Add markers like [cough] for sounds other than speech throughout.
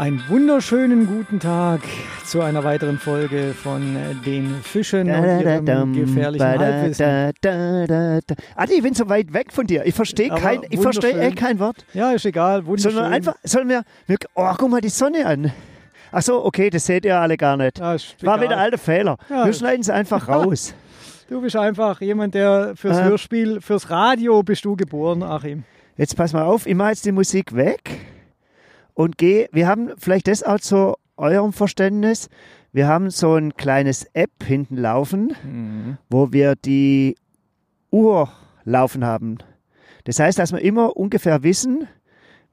Einen wunderschönen guten Tag zu einer weiteren Folge von den Fischen und ihrem gefährlichen Halbwissen. Adi, ich bin so weit weg von dir. Ich verstehe kein, ich wunderschön. echt kein Wort. Ja, ist egal, wunderschön. Sondern einfach, sollen wir, wir, oh, guck mal die Sonne an. Ach so, okay, das seht ihr alle gar nicht. Ja, War wieder ein alter Fehler. Ja. Wir schneiden es einfach [laughs] raus. Du bist einfach jemand, der fürs Äh. Hörspiel, fürs Radio bist du geboren, Achim. Jetzt pass mal auf, ich mache jetzt die Musik weg und gehe. Wir haben vielleicht das auch zu eurem Verständnis. Wir haben so ein kleines App hinten laufen, Mhm. wo wir die Uhr laufen haben. Das heißt, dass wir immer ungefähr wissen,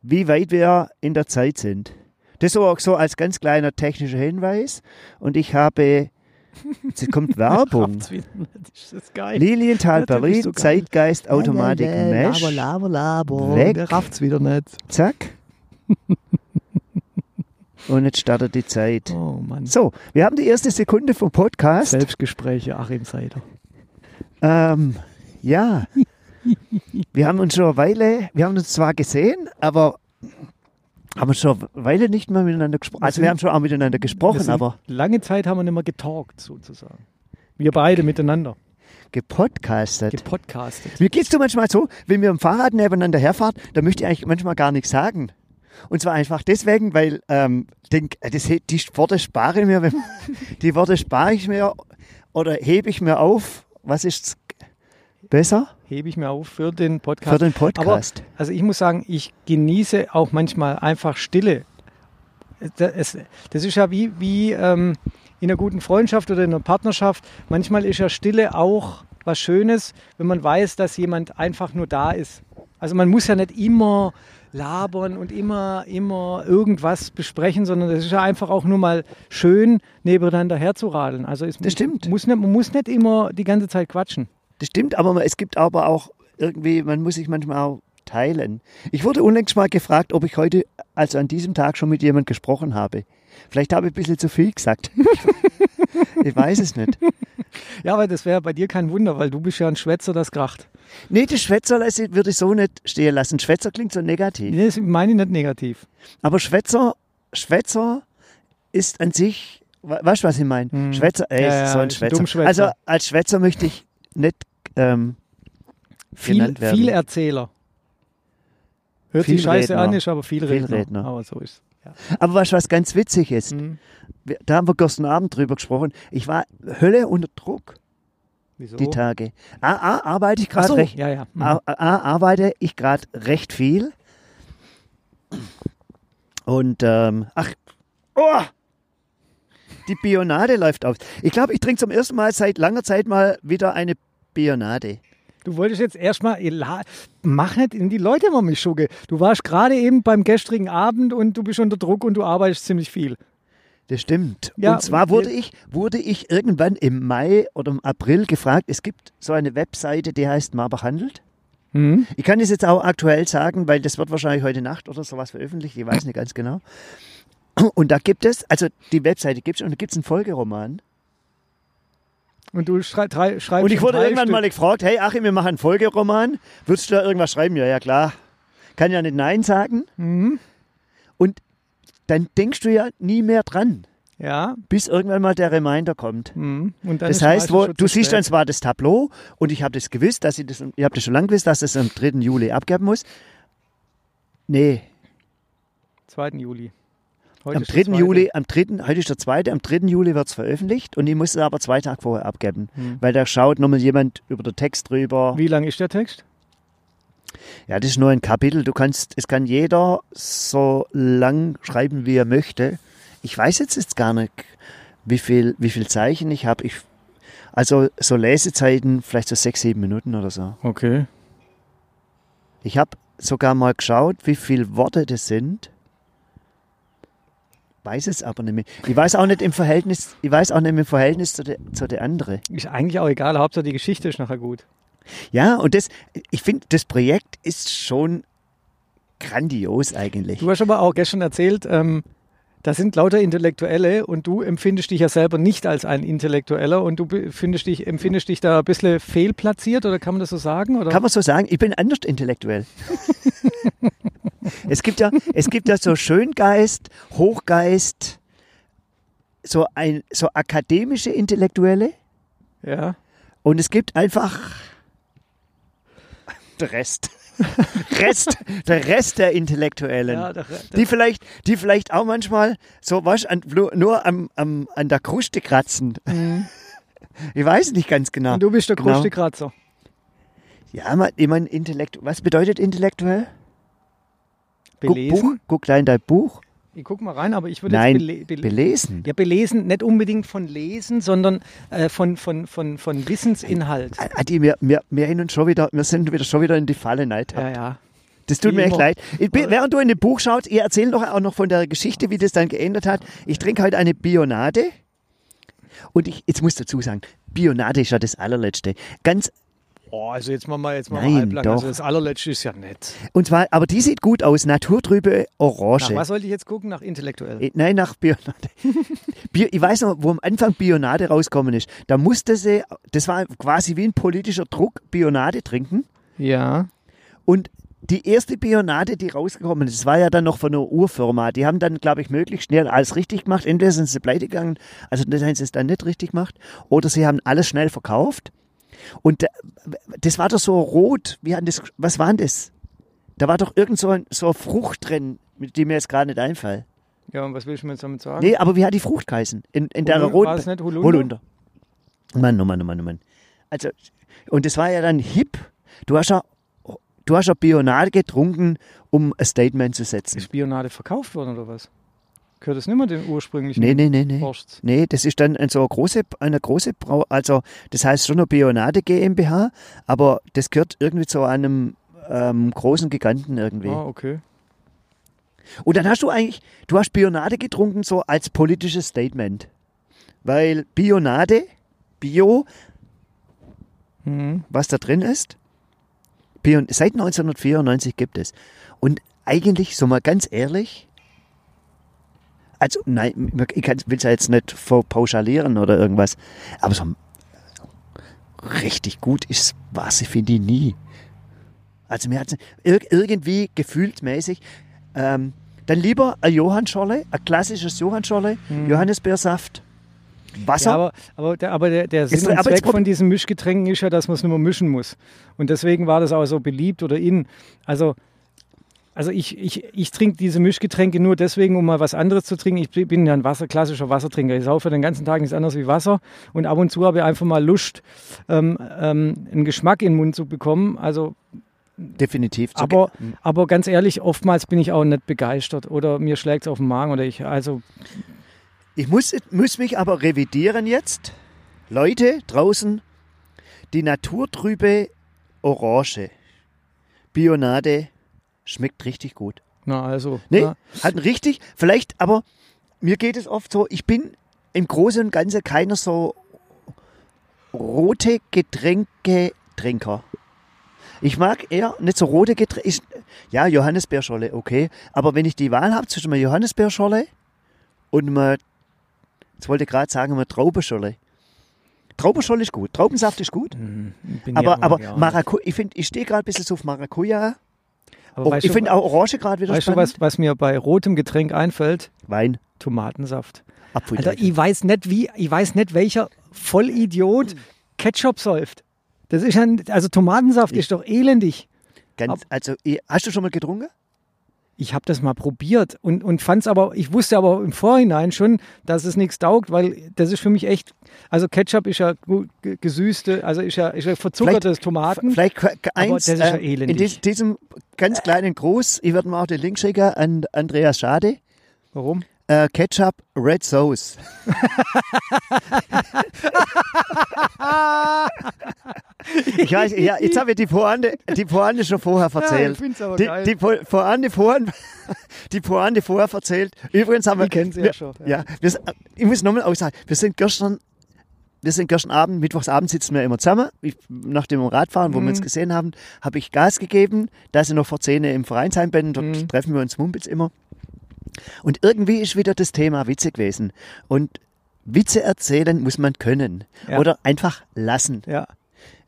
wie weit wir in der Zeit sind. Das so auch so als ganz kleiner technischer Hinweis. Und ich habe, jetzt kommt [laughs] Werbung. Ist. Lilienthal, geil. Zeitgeist, Automatik, Mesh. Laber, laber. Weg. Der rafft's wieder nicht. Zack. [laughs] Und jetzt startet die Zeit. Oh Mann. So, wir haben die erste Sekunde vom Podcast. Selbstgespräche, Achim Seider. Ähm, ja. Wir haben uns schon eine Weile, wir haben uns zwar gesehen, aber haben uns schon eine Weile nicht mehr miteinander gesprochen. Also wir haben schon auch miteinander gesprochen, sind- aber Lange Zeit haben wir nicht mehr getalkt, sozusagen. Wir beide miteinander. gepodcastet. Gepodcastet. Mir geht's so manchmal so, wenn wir im Fahrrad nebeneinander herfahren, da möchte ich eigentlich manchmal gar nichts sagen. Und zwar einfach deswegen, weil ähm, denk, äh, das, die Worte spare ich mir, wenn- [laughs] die Worte spare ich mir oder hebe ich mir auf. Was ist besser Hebe ich mir auf für den Podcast. für den Podcast? Also ich muss sagen, ich genieße auch manchmal einfach Stille. Das, das ist ja wie, wie ähm, in einer guten Freundschaft oder in einer Partnerschaft. Manchmal ist ja Stille auch was Schönes, wenn man weiß, dass jemand einfach nur da ist. Also man muss ja nicht immer labern und immer, immer irgendwas besprechen, sondern es ist ja einfach auch nur mal schön, nebeneinander herzuradeln. Also es Das stimmt. Muss nicht, man muss nicht immer die ganze Zeit quatschen. Das stimmt, aber es gibt aber auch irgendwie, man muss sich manchmal auch teilen. Ich wurde unlängst mal gefragt, ob ich heute, also an diesem Tag schon mit jemand gesprochen habe. Vielleicht habe ich ein bisschen zu viel gesagt. [laughs] ich weiß es nicht. Ja, aber das wäre bei dir kein Wunder, weil du bist ja ein Schwätzer, das kracht. Nee, das Schwätzer würde ich so nicht stehen lassen. Schwätzer klingt so negativ. Nee, Das meine ich nicht negativ. Aber Schwätzer, Schwätzer ist an sich, we- weißt du, was ich meine? Hm. Schwätzer, ey, Ja, ja, so ein Schwätzer. Dummschwätzer. Also als Schwätzer möchte ich nicht ähm, Viel, genannt werden. viel Erzähler. Hört sich scheiße Vielredner. an, ist aber viel Redner. Vielredner. Aber so ist ja. Aber du, was ganz witzig ist? Hm. Wir- Da haben wir gestern Abend drüber gesprochen. Ich war Hölle unter Druck, Wieso? die Tage. A, A, arbeite ich gerade so, recht. ja, ja. Hm. A, A, arbeite ich gerade recht viel. Und, ähm, ach, oh! Die Bionade läuft auf. Ich glaube, ich trinke zum ersten Mal seit langer Zeit mal wieder eine Bionade. Du wolltest jetzt erstmal, mach nicht in die Leute mal mich schugge. Du warst gerade eben beim gestrigen Abend und du bist unter Druck und du arbeitest ziemlich viel. Das stimmt. Ja, und zwar wurde wir- ich, wurde ich irgendwann im Mai oder im April gefragt, es gibt so eine Webseite, die heißt Marber handelt. Hm? Ich kann das jetzt auch aktuell sagen, weil das wird wahrscheinlich heute Nacht oder sowas veröffentlicht, ich weiß nicht ganz genau. Und da gibt es, also die Webseite gibt es und da gibt es einen Folgeroman. Und du schrei drei, schreibst Und ich wurde irgendwann Stück. mal gefragt, hey Achim, wir machen einen Folgeroman, würdest du da irgendwas schreiben? Ja, ja klar. Kann ja nicht Nein sagen. Mhm. Und dann denkst du ja nie mehr dran, Ja. bis irgendwann mal der Reminder kommt. Mhm. Das heißt, wo, du siehst dann zwar das Tableau und ich habe das gewusst, dass ich das, ich habe das schon lange gewusst, dass das am 3. Juli abgeben muss. Nee, 2. Juli. Heute am ist der 3. zweite. Juli, am 3., heute ist der 2., am 3. Juli wird es veröffentlicht und ich muss es aber zwei Tage vorher abgeben, Hm. weil da schaut nochmal jemand über den Text drüber. Wie lang ist der Text? Ja, das ist nur ein Kapitel. Du kannst, es kann jeder so lang schreiben, wie er möchte. Ich weiß jetzt, jetzt gar nicht, wie viel, wie viel Zeichen ich habe. Ich, also so Lesezeiten, vielleicht so sechs, sieben Minuten oder so. Okay. Ich habe sogar mal geschaut, wie viele Worte das sind. Weiß es aber nicht mehr. Ich weiß auch nicht im Verhältnis, ich weiß auch nicht im Verhältnis zu der, zu der andere. Ist eigentlich auch egal, Hauptsache die Geschichte ist nachher gut. Ja, und das, ich finde, das Projekt ist schon grandios eigentlich. Du hast aber auch gestern erzählt, ähm, da sind lauter Intellektuelle und du empfindest dich ja selber nicht als ein Intellektueller und du dich, empfindest dich da ein bisschen fehlplatziert oder kann man das so sagen? Oder? Kann man so sagen, ich bin anders intellektuell. [laughs] Es gibt ja, es gibt ja so Schöngeist, Hochgeist, so ein, so akademische Intellektuelle Ja. und es gibt einfach der Rest. [laughs] Rest, der Rest der Intellektuellen. Ja, der, die vielleicht, die vielleicht auch manchmal so was an, nur am, am, an der Kruste kratzen. Ich weiß nicht ganz genau. Mhm. Und du bist der Genau. größte Kratzer. Ja, man, ich mein, Intellekt, was bedeutet intellektuell? Guck, Buch, Belesen? guck da in dein Buch. Ich guck mal rein, aber ich würde Nein, jetzt bele bele belesen. Ja, belesen, nicht unbedingt von Lesen, sondern äh, von, von, von, von Wissensinhalt. Adi, wir, wir, wir, schon wieder, wir sind wieder schon wieder in die Falle neid. Ja, ja. Das tut Wie mir echt immer. leid. Ich während du in dem Buch schaust, ihr erzählt doch auch noch von der Geschichte, wie das dann geändert hat. Ich trinke heute eine Bionade. Und ich, jetzt muss ich dazu sagen, Bionade ist ja das allerletzte. Ganz, Oh, also jetzt machen wir jetzt mal Nein, halblang. doch. Also das allerletzte ist ja nett. und zwar, aber die sieht gut aus, naturtrübe Nach Orange. was sollte ich jetzt gucken? Nach intellektuell. Äh, Nein, nach Bionade. [laughs] Bio, ich weiß noch, wo am Anfang Bionade rausgekommen ist. Da musste sie, das war quasi wie ein politischer Druck, Bionade trinken. Ja. Und die erste Bionade, die rausgekommen ist, das war ja dann noch von einer Urfirma. Die haben dann, glaube ich, möglichst schnell alles richtig gemacht. Entweder sind sie pleite gegangen, also das haben sie es dann nicht richtig gemacht, oder sie haben alles schnell verkauft. Und da- das war doch so rot. Wie das, was war denn das? Da war doch irgend so, ein, so eine Frucht drin, mit die mir jetzt gerade nicht einfällt. Ja, und was willst du mir jetzt damit sagen? Nee, aber wie hat die Frucht geheißen? In, in der Holu- roten. war es nicht Holunder? Holunder. Mann, oh Mann, oh Mann, oh Mann. Also, und das war ja dann hip. Du hast ja, du hast ja Bionade getrunken, um ein Statement zu setzen. Ist Spionade verkauft worden oder was? Gehört das nicht mehr den ursprünglichen Nee, nee, nee, nee. Wurst? Nee, das ist dann ein so eine große, eine große Brau, also das heißt schon eine Bionade GmbH, aber das gehört irgendwie zu einem ähm, großen Giganten irgendwie. Ah, okay. Und dann hast du eigentlich, du hast Bionade getrunken so als politisches Statement. Weil Bionade, Bio, Mhm. was da drin ist, Bion seit 1994 gibt es. Und eigentlich, so mal ganz ehrlich, also nein, ich will es ja jetzt nicht pauschalieren oder irgendwas, aber so richtig gut ist was, ich finde ich nie. Also mir hat ir irgendwie gefühltmäßig, ähm, dann lieber ein Johannscholle, ein klassisches Johannscholle, Johannisbeersaft, Wasser. Ja, aber, aber, der, aber der, der Sinn und Zweck von diesen Mischgetränken ist ja, dass man es nicht mehr mischen muss. Und deswegen war das auch so beliebt oder in. Also, also ich, ich, ich trinke diese Mischgetränke nur deswegen, um mal was anderes zu trinken. Ich bin ja ein Wasser, klassischer Wassertrinker. Ich saufe den ganzen Tag nichts anderes wie Wasser. Und ab und zu habe ich einfach mal Lust, ähm, ähm, einen Geschmack in den Mund zu bekommen. Also Definitiv. zu aber, ge- aber ganz ehrlich, oftmals bin ich auch nicht begeistert oder mir schlägt es auf den Magen oder ich, also Ich muss, muss mich aber revidieren jetzt. Leute draußen, die naturtrübe Orange, Bionade, schmeckt richtig gut. na also. Nee, na, hat ein richtig, vielleicht, aber mir geht es oft so, ich bin im Großen und Ganzen keiner so rote Getränke-Trinker. Ich mag eher nicht so rote Getränke. Ich- Ja, Johannisbeerscholle, okay. Aber wenn ich die Wahl habe zwischen einer Johannisbeerscholle und einer, jetzt wollte ich gerade sagen, einer Traubenscholle. Traubenscholle ist gut, Traubensaft ist gut. bin Aber, aber ja. Maracuja, ich finde, ich stehe gerade ein bisschen so auf Maracuja. Aber Oh, weißt ich du- finde auch Orange gerade wieder Weißt du, spannend. was, was mir bei rotem Getränk einfällt? Wein, Tomatensaft. Apfel. Alter, ich weiß nicht, wie, ich weiß nicht, welcher Vollidiot Ketchup säuft. Das ist ein, also Tomatensaft ist doch elendig. Ganz, also, hast du schon mal getrunken? Ich habe das mal probiert und, und fand es aber, ich wusste aber im Vorhinein schon, dass es nichts taugt, weil das ist für mich echt, also Ketchup ist ja gesüßte, also ist ja, ist ja verzuckertes Tomaten. Vielleicht k- Aber eins, das ist ja äh, elendig. in dies, diesem ganz kleinen Gruß, ich werde mal auch den Link schicken an Andreas Schade. Warum? Äh, Ketchup, Red Sauce. [laughs] [laughs] ich weiß, ja, jetzt habe ich die Pointe, die Pointe schon vorher [laughs] erzählt. aber die, geil. die Po- Pointe vorhin, [laughs] die Pointe vorher erzählt. Übrigens haben wir, Ich kenn sie ja wir, schon, ja. Ja, wir, ich muss nochmal aussagen, wir sind gestern, wir sind gestern Abend, Mittwochsabend sitzen wir immer zusammen. Ich, nach dem Radfahren, wo wir Mhm. uns gesehen haben, habe ich Gas gegeben, da ich noch vor 10 im Vereinsheim bin, dort Mhm. treffen wir uns Mumpitz immer. Und irgendwie ist wieder das Thema Witze gewesen. Und Witze erzählen muss man können. Ja. Oder einfach lassen. Ja.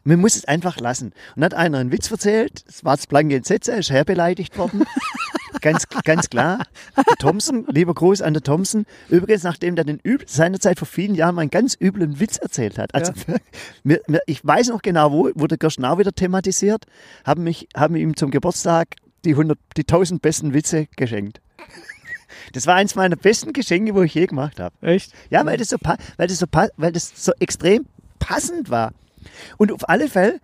Man muss es einfach lassen. Und hat einer einen Witz erzählt, es war das blanke er ist herbeleidigt worden. [laughs] ganz, ganz klar. Der Thompson, lieber Gruß an der Thompson. Übrigens, nachdem der den üb seinerzeit vor vielen Jahren mal einen ganz üblen Witz erzählt hat. Also, mir, [laughs] mir, ich weiß noch genau, wo, wurde Gerschnau wieder thematisiert, haben, mich, haben ihm zum Geburtstag die, 100, die 1000 besten Witze geschenkt. [laughs] Das war eins meiner besten Geschenke, wo ich je gemacht habe. Echt? Ja, weil das so, weil das so, weil das so extrem passend war. Und auf alle Fälle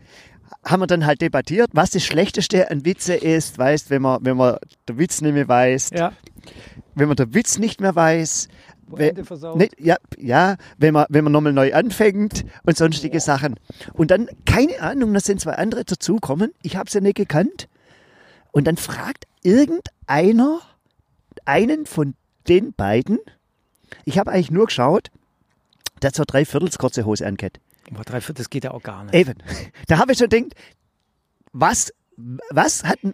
haben wir dann halt debattiert, was das Schlechteste an Witze ist, weißt, wenn man, wenn man der Witz nicht mehr weiß, Ja. wenn man der Witz nicht mehr weiß, we- Ende versaut. nicht, ja, ja, wenn man, wenn man nochmal neu anfängt und sonstige Sachen. Und dann, keine Ahnung, da sind zwei andere dazukommen, ich habe sie nicht gekannt. Und dann fragt irgendeiner einen von den beiden, ich habe eigentlich nur geschaut, der hat so drei Viertels kurze Hose angehabt. Boah, drei Viertel, das geht ja auch gar nicht. Eben. [laughs] Da habe ich schon gedacht, was, was hat, ein-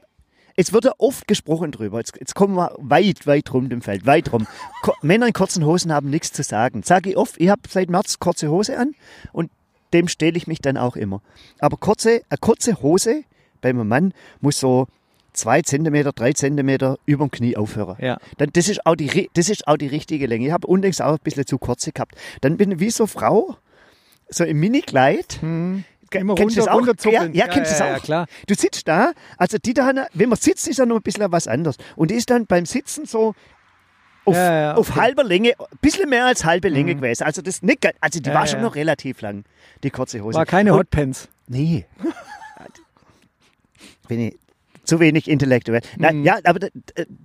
jetzt wird ja oft gesprochen drüber. Jetzt, jetzt kommen wir weit, weit rum dem Feld, weit rum. Ko [laughs] Männer in kurzen Hosen haben nichts zu sagen. Sage ich oft, ich habe seit März kurze Hose an und dem stehle ich mich dann auch immer. Aber kurze, eine kurze Hose bei einem Mann muss so zwei Zentimeter, drei Zentimeter über dem Knie aufhören. Ja. Dann, das, ist auch die, das ist auch die richtige Länge. Ich habe unlängst auch ein bisschen zu kurze gehabt. Dann bin ich wie so Frau, so im Minikleid. Hm. Immer kennst du runter, das auch? runterzuppeln. Ja, ja, kennst du ja, das ja, auch? klar. Du sitzt da, also die da, wenn man sitzt, ist ja noch ein bisschen was anderes. Und die ist dann beim Sitzen so auf, auf okay. Mhm. halber Länge, ein bisschen mehr als halbe Länge gewesen. Also das nicht, also die war schon noch relativ lang, die kurze Hose. War keine Hotpants. Nee. [laughs] Bin ich zu wenig intellektuell. Nein, Mhm. ja, aber das,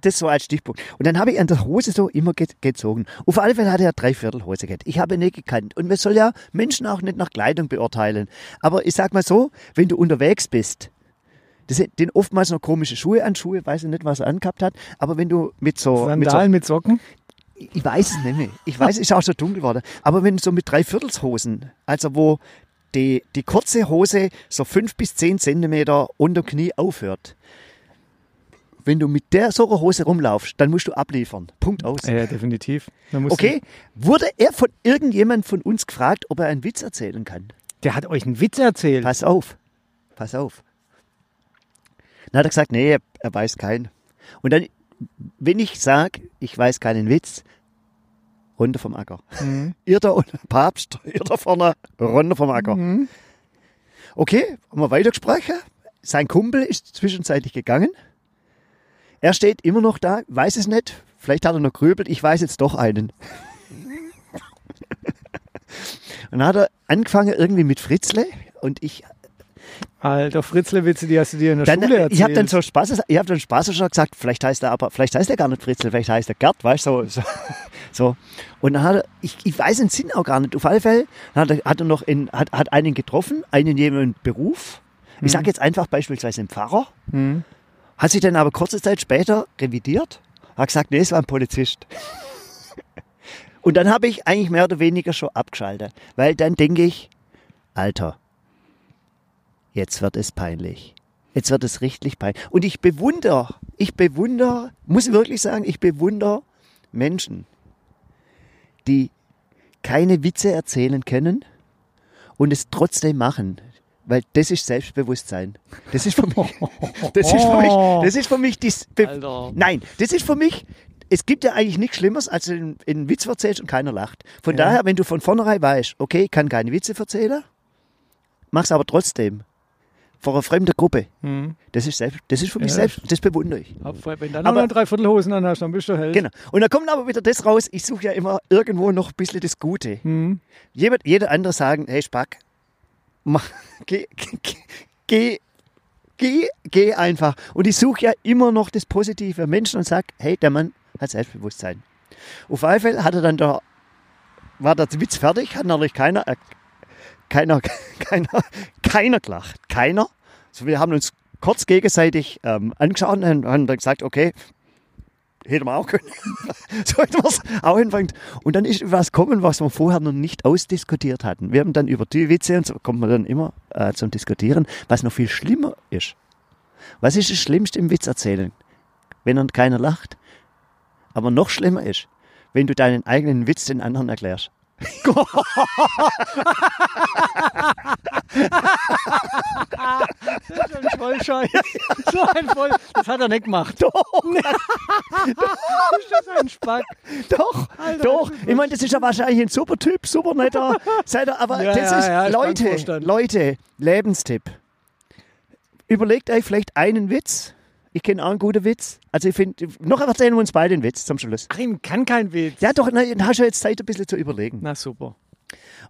das so als Stichpunkt. Und dann habe ich an der Hose so immer ge gezogen. Auf alle Fälle hat er drei Viertel Hose gehabt. Ich habe ihn nicht gekannt. Und man soll ja Menschen auch nicht nach Kleidung beurteilen. Aber ich sag mal so, wenn du unterwegs bist, das sind den oftmals noch komische Schuhe an, Schuhe, weiß ich nicht, was er angehabt hat, aber wenn du mit so, mit so Sandalen mit Socken. ich weiß es nicht mehr. Ich weiß, es ist auch schon dunkel geworden. Aber wenn so mit Dreiviertelshosen, also wo die, die kurze Hose so fünf bis zehn Zentimeter unter Knie aufhört, wenn du mit der so einer Hose rumlaufst, dann musst du abliefern. Punkt aus. Ja, definitiv. Okay, wurde er von irgendjemand von uns gefragt, ob er einen Witz erzählen kann? Der hat euch einen Witz erzählt. Pass auf, pass auf. Dann hat er gesagt, nee, er weiß keinen. Und dann, wenn ich sage, ich weiß keinen Witz, runter vom Acker. Mhm. [laughs] Irrter und Papst, Irrter vorne, runter vom Acker. Mhm. Okay, haben wir weitergesprochen. Sein Kumpel ist zwischenzeitlich gegangen. Er steht immer noch da, weiß es nicht. Vielleicht hat er noch grübelt, ich weiß jetzt doch einen. [laughs] und dann hat er angefangen irgendwie mit Fritzle und ich Alter, Fritzle-Witze, die hast du dir in der dann, Schule erzählt. ich habe dann so Spaß, ich habe dann Spaß schon gesagt, vielleicht heißt er aber, vielleicht heißt er gar nicht Fritzl, vielleicht heißt er Gerd, weißt du, so, so, so. Und dann hat er, ich, ich weiß den Sinn auch gar nicht. Auf alle Fälle hat er, hat er noch in, hat, hat einen getroffen, einen jemanden Beruf. Ich sage jetzt einfach beispielsweise einen Pfarrer. Mhm. Hat sich dann aber kurze Zeit später revidiert, hat gesagt, nee, es war ein Polizist. [laughs] Und dann habe ich eigentlich mehr oder weniger schon abgeschaltet, weil dann denke ich, Alter, jetzt wird es peinlich. Jetzt wird es richtig peinlich. Und ich bewundere, ich bewundere, muss ich wirklich sagen, ich bewundere Menschen, die keine Witze erzählen können und es trotzdem machen. Weil das ist Selbstbewusstsein. Das ist für mich, [laughs] das ist für mich, das ist für mich dies. Nein, das ist für mich, es gibt ja eigentlich nichts Schlimmeres, als wenn du einen Witz erzählst und keiner lacht. Von Ja. daher, wenn du von vornherein weißt, okay, ich kann keine Witze erzählen, mach's aber trotzdem. Vor einer fremden Gruppe. Mhm. Das ist, selbst, das ist für mich Ja. selbst, das bewundere ich. Wenn du dann Aber- noch drei Viertelhosen an hast, dann bist du hell. Genau. Und dann kommt aber wieder das raus, ich suche ja immer irgendwo noch ein bisschen das Gute. Mhm. Jemand, jeder andere sagen, hey Spack, mach, [laughs] geh, geh, geh, geh, geh einfach. Und ich suche ja immer noch das Positive Menschen und sage, hey, der Mann hat Selbstbewusstsein. Auf alle Fälle hat er dann da, war der Witz fertig, hat natürlich keiner, äh, keiner, [laughs] keiner, keiner gelacht. Keiner. So, wir haben uns kurz gegenseitig ähm, angeschaut und haben dann gesagt, okay, hätten wir auch können. [laughs] so es auch anfangen. Und dann ist was kommen, was wir vorher noch nicht ausdiskutiert hatten. Wir haben dann über die Witze und so kommt man dann immer äh, zum Diskutieren, was noch viel schlimmer ist. Was ist das Schlimmste im Witz erzählen? Wenn dann keiner lacht. Aber noch schlimmer ist, wenn du deinen eigenen Witz den anderen erklärst. Das ist ein Vollscheiß. So ein Voll. Das hat er nicht gemacht. Doch, Das ist ein Spack. doch, Alter, doch. das Ich meine, das ist ja wahrscheinlich ein super Typ, super netter. Seid ihr, aber Ja, das ja, ist, ja, Leute. Leute, Lebenstipp. Überlegt euch vielleicht einen Witz. Ich kenne auch einen guten Witz. Also ich finde, noch erzählen wir uns beide einen Witz zum Schluss. Achim kann kein Witz. Ja, doch, na, dann hast du jetzt Zeit, ein bisschen zu überlegen. Na super.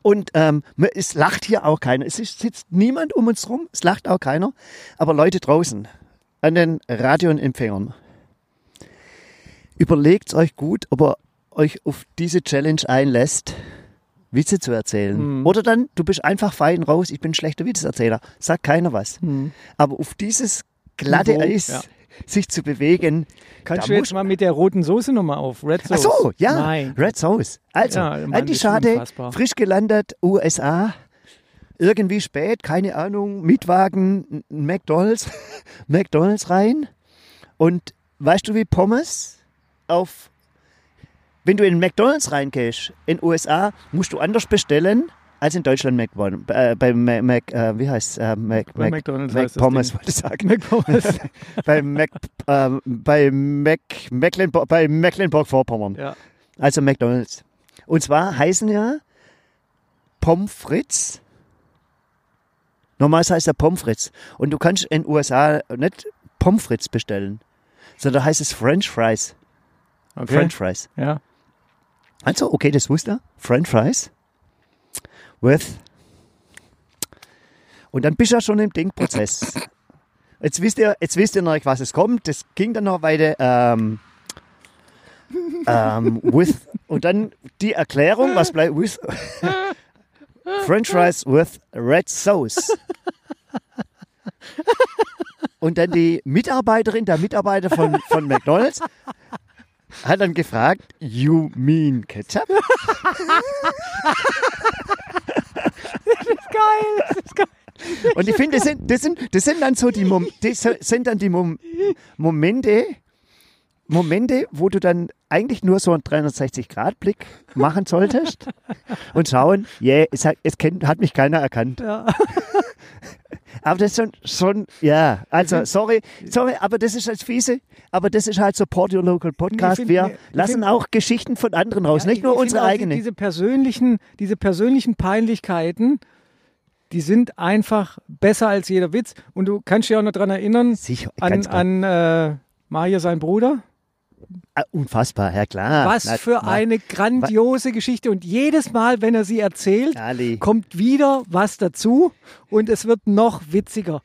Und ähm, es lacht hier auch keiner. Es ist, sitzt niemand um uns rum, es lacht auch keiner. Aber Leute draußen, an den Radioempfängern, überlegt euch gut, ob ihr euch auf diese Challenge einlässt, Witze zu erzählen. Mhm. Oder dann, du bist einfach fein raus, ich bin ein schlechter Witzeerzähler. Sagt keiner was. Hm. Aber auf dieses glatte Niveau, Eis ja. Sich zu bewegen. Kannst Da du jetzt mal mit der roten Soße nochmal auf? Red Ach Sauce. so, ja, Nein. Red Sauce. Also, Ja, ist Schade, unfassbar. frisch gelandet, USA. Irgendwie spät, keine Ahnung, Mietwagen, McDonalds, [laughs] McDonalds rein. Und weißt du, wie Pommes auf, wenn du in McDonalds reingehst, in USA, musst du anders bestellen als in Deutschland Mac, äh, bei Mac, Mac äh, wie heißt äh, Mac, Bei Mac, McDonald's Mac heißt Pommes, wollte ich sagen. McPommes. [laughs] bei Mac, ähm, bei Mac, Mecklenburg, bei Mecklenburg-Vorpommern. ja. Also McDonalds. Und zwar heißen ja Pommes frites. Normalerweise heißt er Pommes frites. Und du kannst in den USA nicht Pommes frites bestellen, sondern heißt es French Fries. Okay. French Fries. Ja. Also, okay, das wusste er. French Fries with. Und dann bist du ja schon im Denkprozess. Jetzt wisst ihr, jetzt wisst ihr noch, was es kommt. Das ging dann noch weiter. Ähm, ähm, with. Und dann die Erklärung, was bleibt with. [laughs] French Fries with Red Sauce. Und dann die Mitarbeiterin, der Mitarbeiter von, von McDonalds, hat dann gefragt, you mean Ketchup? [laughs] Geil. Das ist geil. Und ich finde, das sind, das, sind, das sind dann so die, Mom das sind dann die Mom Momente, Momente, wo du dann eigentlich nur so einen 360-Grad-Blick machen solltest [laughs] und schauen, yeah, es, hat, es kennt, hat mich keiner erkannt. Ja. [laughs] Aber das ist schon, schon ja, also sorry, sorry, aber das ist als fiese, aber das ist halt Support Your Local Podcast. find- Wir lassen find- auch Geschichten von anderen raus, Ja, nicht ich- nur unsere finde auch eigene. Die, diese, persönlichen, diese persönlichen Peinlichkeiten, die sind einfach besser als jeder Witz. Und du kannst dich auch noch daran erinnern, Sicher, an, klar. an äh, Mario, sein Bruder. Ah, Unfassbar, ja klar. Was Na, für na, eine grandiose Geschichte. Und jedes Mal, wenn er sie erzählt, Ali. kommt wieder was dazu und es wird noch witziger.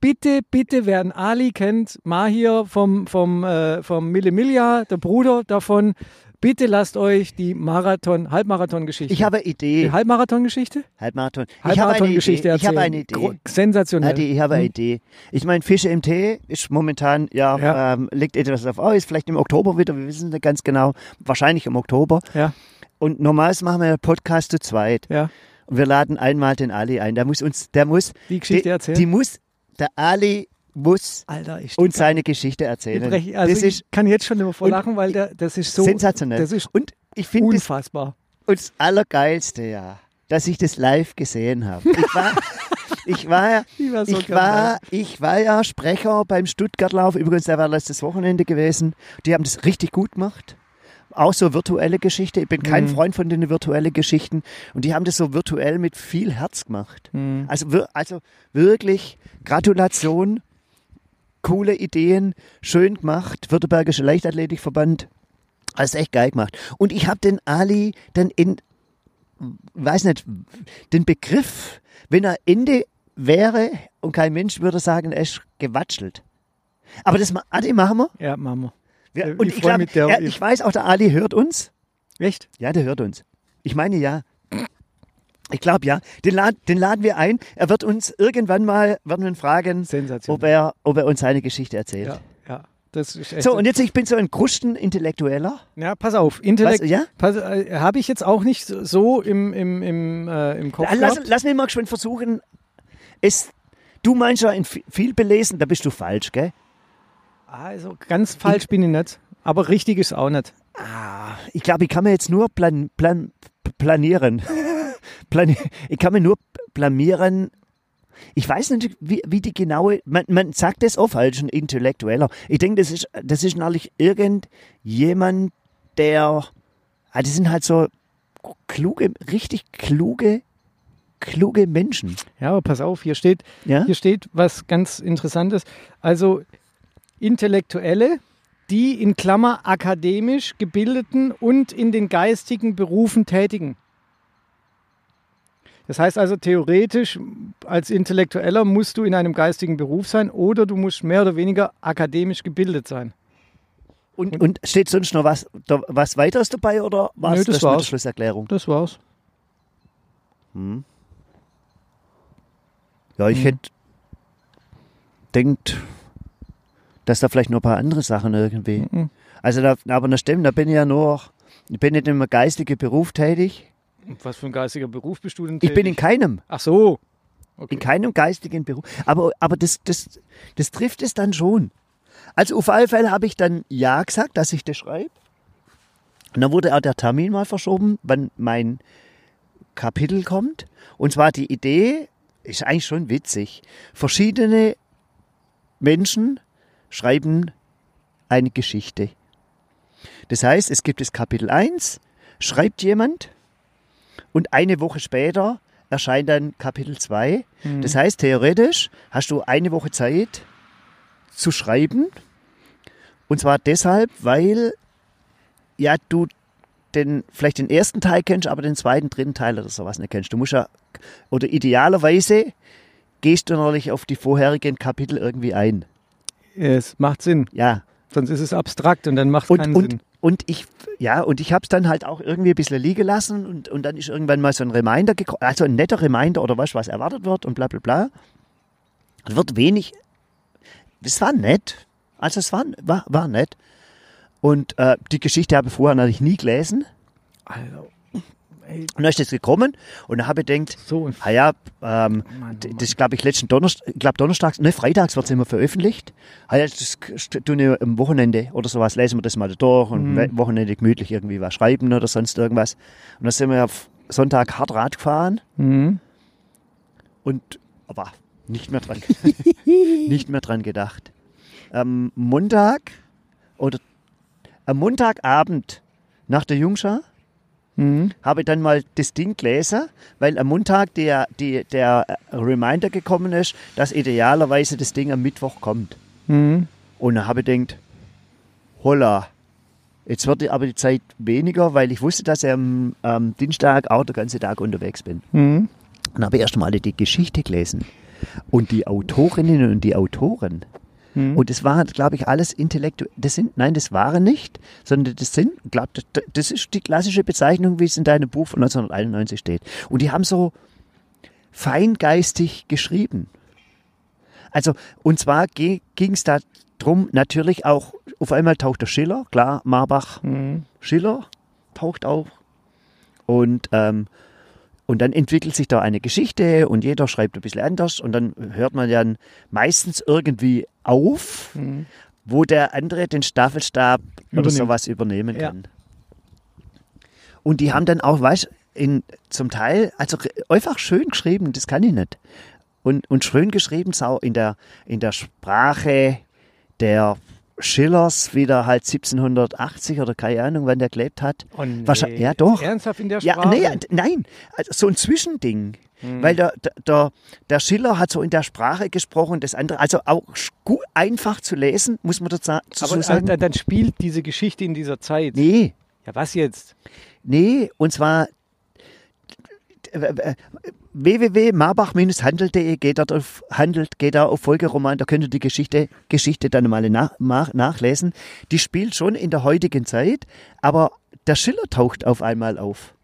Bitte, bitte, wer einen Ali kennt, Mahir vom, vom, äh, vom Mille Miglia, der Bruder davon, bitte lasst euch die Marathon, Halbmarathon-Geschichte. Ich habe eine Idee. die Halbmarathon-Geschichte? Halbmarathon. Ich habe eine Halbmarathon-Geschichte Idee. Ich habe eine. Idee. Sensationell. Ich habe eine Idee. Ich meine, Fische im Tee ist momentan, ja, Ja. Ähm, liegt etwas auf Eis, vielleicht im Oktober wieder, wir wissen nicht ganz genau, wahrscheinlich im Oktober. Ja, Und normalerweise machen wir einen Podcast zu zweit. ja. Und wir laden einmal den Ali ein. Der muss uns, der muss, Die Geschichte die, erzählen. die muss, der Ali muss Alter, uns seine Geschichte erzählen. ich brech- also das ich ist kann jetzt schon immer vor und- lachen, weil der, das ist so sensationell. Das ist Und ich finde das unfassbar. Und das Allergeilste, ja, dass ich das live gesehen habe. Ich war, [laughs] ich war, ja- Ich war so ich war, ich war ja Sprecher beim Stuttgartlauf. Übrigens, der war letztes Wochenende gewesen. Die haben das richtig gut gemacht. Auch so virtuelle Geschichte. Ich bin kein Mhm. Freund von den virtuellen Geschichten. Und die haben das so virtuell mit viel Herz gemacht. Mhm. Also, also wirklich Gratulation, coole Ideen, schön gemacht. Württembergische Leichtathletikverband. Also echt geil gemacht. Und ich habe den Ali dann in, weiß nicht, den Begriff, wenn er Ende wäre und kein Mensch würde sagen, er ist gewatschelt. Aber das Ali machen wir. Ja, Mama. wir Ich und ich, freu glaub, der- er, ich weiß auch, der Ali hört uns. Echt? Ja, der hört uns. Ich meine ja. Ich glaube ja. Den, lad, den laden wir ein. Er wird uns irgendwann mal werden wir ihn fragen, ob er, ob er uns seine Geschichte erzählt. Ja, ja. Das ist echt So, und jetzt, ich bin so ein Krusten-Intellektueller. Ja, pass auf. Intellekt ja? äh, habe ich jetzt auch nicht so im, im, im, äh, im Kopf Lass, gehabt. lass mich mal schon versuchen. Es, du meinst ja viel belesen, da bist du falsch, gell? Also ganz falsch bin ich nicht. Aber richtig ist auch nicht. Ah, ich glaube, ich kann mir jetzt nur plan, plan, planieren. [laughs] Ich kann mir nur blamieren. Ich weiß nicht, wie, wie die genaue, man, man sagt das oft als ein Intellektueller. Ich denke, das ist, das ist natürlich irgendjemand, der, ah, das sind halt so kluge, richtig kluge, kluge Menschen. Ja, aber pass auf, hier steht, Ja? hier steht was ganz Interessantes. Also Intellektuelle, die in Klammer akademisch gebildeten und in den geistigen Berufen tätigen. Das heißt also theoretisch, als Intellektueller musst du in einem geistigen Beruf sein oder du musst mehr oder weniger akademisch gebildet sein. Und, und steht sonst noch was, was weiteres dabei oder war es das das mit der war's. Schlusserklärung? Das war's. Ja, ich Mhm. hätte denkt, dass da vielleicht noch ein paar andere Sachen irgendwie. Mhm. Also da, aber das stimmt, da bin ich ja nur, ich bin nicht im geistigen Beruf tätig. Und Was für ein geistiger Beruf bist du denn? Ich bin in tätig? keinem, Ach so. Okay. in keinem geistigen Beruf. Aber, aber das, das, das trifft es dann schon. Also auf alle Fälle habe ich dann Ja gesagt, dass ich das schreibe. Und dann wurde auch der Termin mal verschoben, wann mein Kapitel kommt. Und zwar die Idee, ist eigentlich schon witzig. Verschiedene Menschen schreiben eine Geschichte. Das heißt, es gibt das Kapitel 1, schreibt jemand und eine Woche später erscheint dann Kapitel 2. Das heißt, theoretisch hast du eine Woche Zeit zu schreiben. Und zwar deshalb, weil ja du den, vielleicht den ersten Teil kennst, aber den zweiten, dritten Teil oder sowas nicht kennst. Du musst ja, oder idealerweise gehst du natürlich auf die vorherigen Kapitel irgendwie ein. Es macht Sinn. Ja. Sonst ist es abstrakt und dann macht es keinen und, Sinn. Und ich, ja, und ich habe es dann halt auch irgendwie ein bisschen liegen lassen und, und dann ist irgendwann mal so ein Reminder gekommen, also ein netter Reminder oder was, was erwartet wird und bla bla bla. Es wird wenig, es war nett. Also es war, war, war nett. Und äh, die Geschichte habe ich vorher natürlich nie gelesen. Also, Und dann ist das gekommen und dann habe ich gedacht, so ah ja, ähm, Mann, das glaube ich letzten Donnerstag, glaube Donnerstags, ne, freitags wird es immer veröffentlicht. Ah ja, das tun wir am Wochenende oder sowas, lesen wir das mal durch und Mhm. am Wochenende gemütlich irgendwie was schreiben oder sonst irgendwas. Und dann sind wir auf Sonntag hart Rad gefahren Mhm. und aber nicht mehr dran, [laughs] [laughs] nicht mehr dran gedacht. Am Montag oder am Montagabend nach der Jungschau Mhm. habe ich dann mal das Ding gelesen, weil am Montag der, die, der Reminder gekommen ist, dass idealerweise das Ding am Mittwoch kommt. Mhm. Und dann habe ich gedacht, holla, jetzt wird aber die Zeit weniger, weil ich wusste, dass ich am, am Dienstag auch den ganzen Tag unterwegs bin. Mhm. Und habe erst mal die Geschichte gelesen. Und die Autorinnen und die Autoren. Mhm. Und das waren, glaube ich, alles intellektuell. Das sind, nein, das waren nicht, sondern das sind, glaub, das, das ist die klassische Bezeichnung, wie es in deinem Buch von 1991 steht. Und die haben so feingeistig geschrieben. Also, und zwar ging es da drum, natürlich auch, auf einmal taucht der Schiller, klar, Marbach, Mhm. Schiller taucht auf. Und, ähm, und dann entwickelt sich da eine Geschichte und jeder schreibt ein bisschen anders und dann hört man dann meistens irgendwie auf, Mhm. wo der andere den Staffelstab oder Übernimmt. sowas übernehmen Ja. kann. Und die haben dann auch, weißt in zum Teil, also einfach schön geschrieben, das kann ich nicht. Und, und schön geschrieben, sau in der, in der Sprache der Schillers, wie der halt 1780 oder keine Ahnung, wann der gelebt hat. Oh nee. Wahrscheinlich- ja, doch. Ernsthaft in der Ja, Sprache? nee, nein, also so ein Zwischending. Weil der, der- der, Schiller hat so in der Sprache gesprochen, das andere, also auch sch- gu- einfach zu lesen, muss man dazu Aber sagen. äh, dann spielt diese Geschichte in dieser Zeit. nee, Ja, was jetzt? nee, und zwar äh, www.marbach-handel.de geht dort auf handelt, geht da auf Folgeroman, da könnt ihr die Geschichte, Geschichte dann mal nach, nach, nachlesen. Die spielt schon in der heutigen Zeit, aber der Schiller taucht auf einmal auf.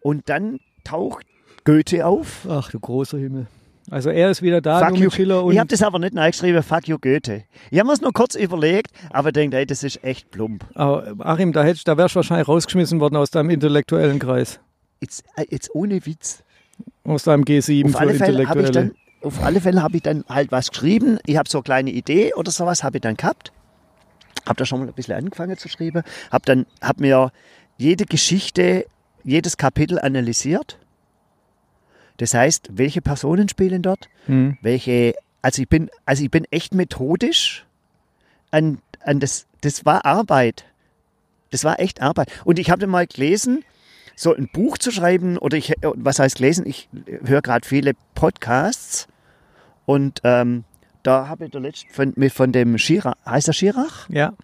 Und dann taucht Goethe auf. Ach, du großer Himmel. Also er ist wieder da, Fuck you. Schiller und... Ich habe das aber nicht nachgeschrieben, fuck you Goethe. Ich habe mir es nur kurz überlegt, aber denke, ey, das ist echt plump. Aber Achim, da, hättest, da wärst du wahrscheinlich rausgeschmissen worden aus deinem intellektuellen Kreis. Jetzt, äh, jetzt ohne Witz. Aus deinem G7 Auf für alle Fälle habe ich Intellektuelle. dann, auf alle Fälle habe ich dann halt was geschrieben. Ich habe so eine kleine Idee oder sowas habe ich dann gehabt. Habe da schon mal ein bisschen angefangen zu schreiben. Habe dann, habe mir jede Geschichte jedes Kapitel analysiert. Das heißt, welche Personen spielen dort, Hm. welche, also ich bin, also ich bin echt methodisch an, an das, das war Arbeit. Das war echt Arbeit. Und ich habe mal gelesen, so ein Buch zu schreiben, oder ich, was heißt lesen? Ich höre gerade viele Podcasts und ähm, da habe ich der letzte von, von dem Schirach, heißt er Schirach? Ja,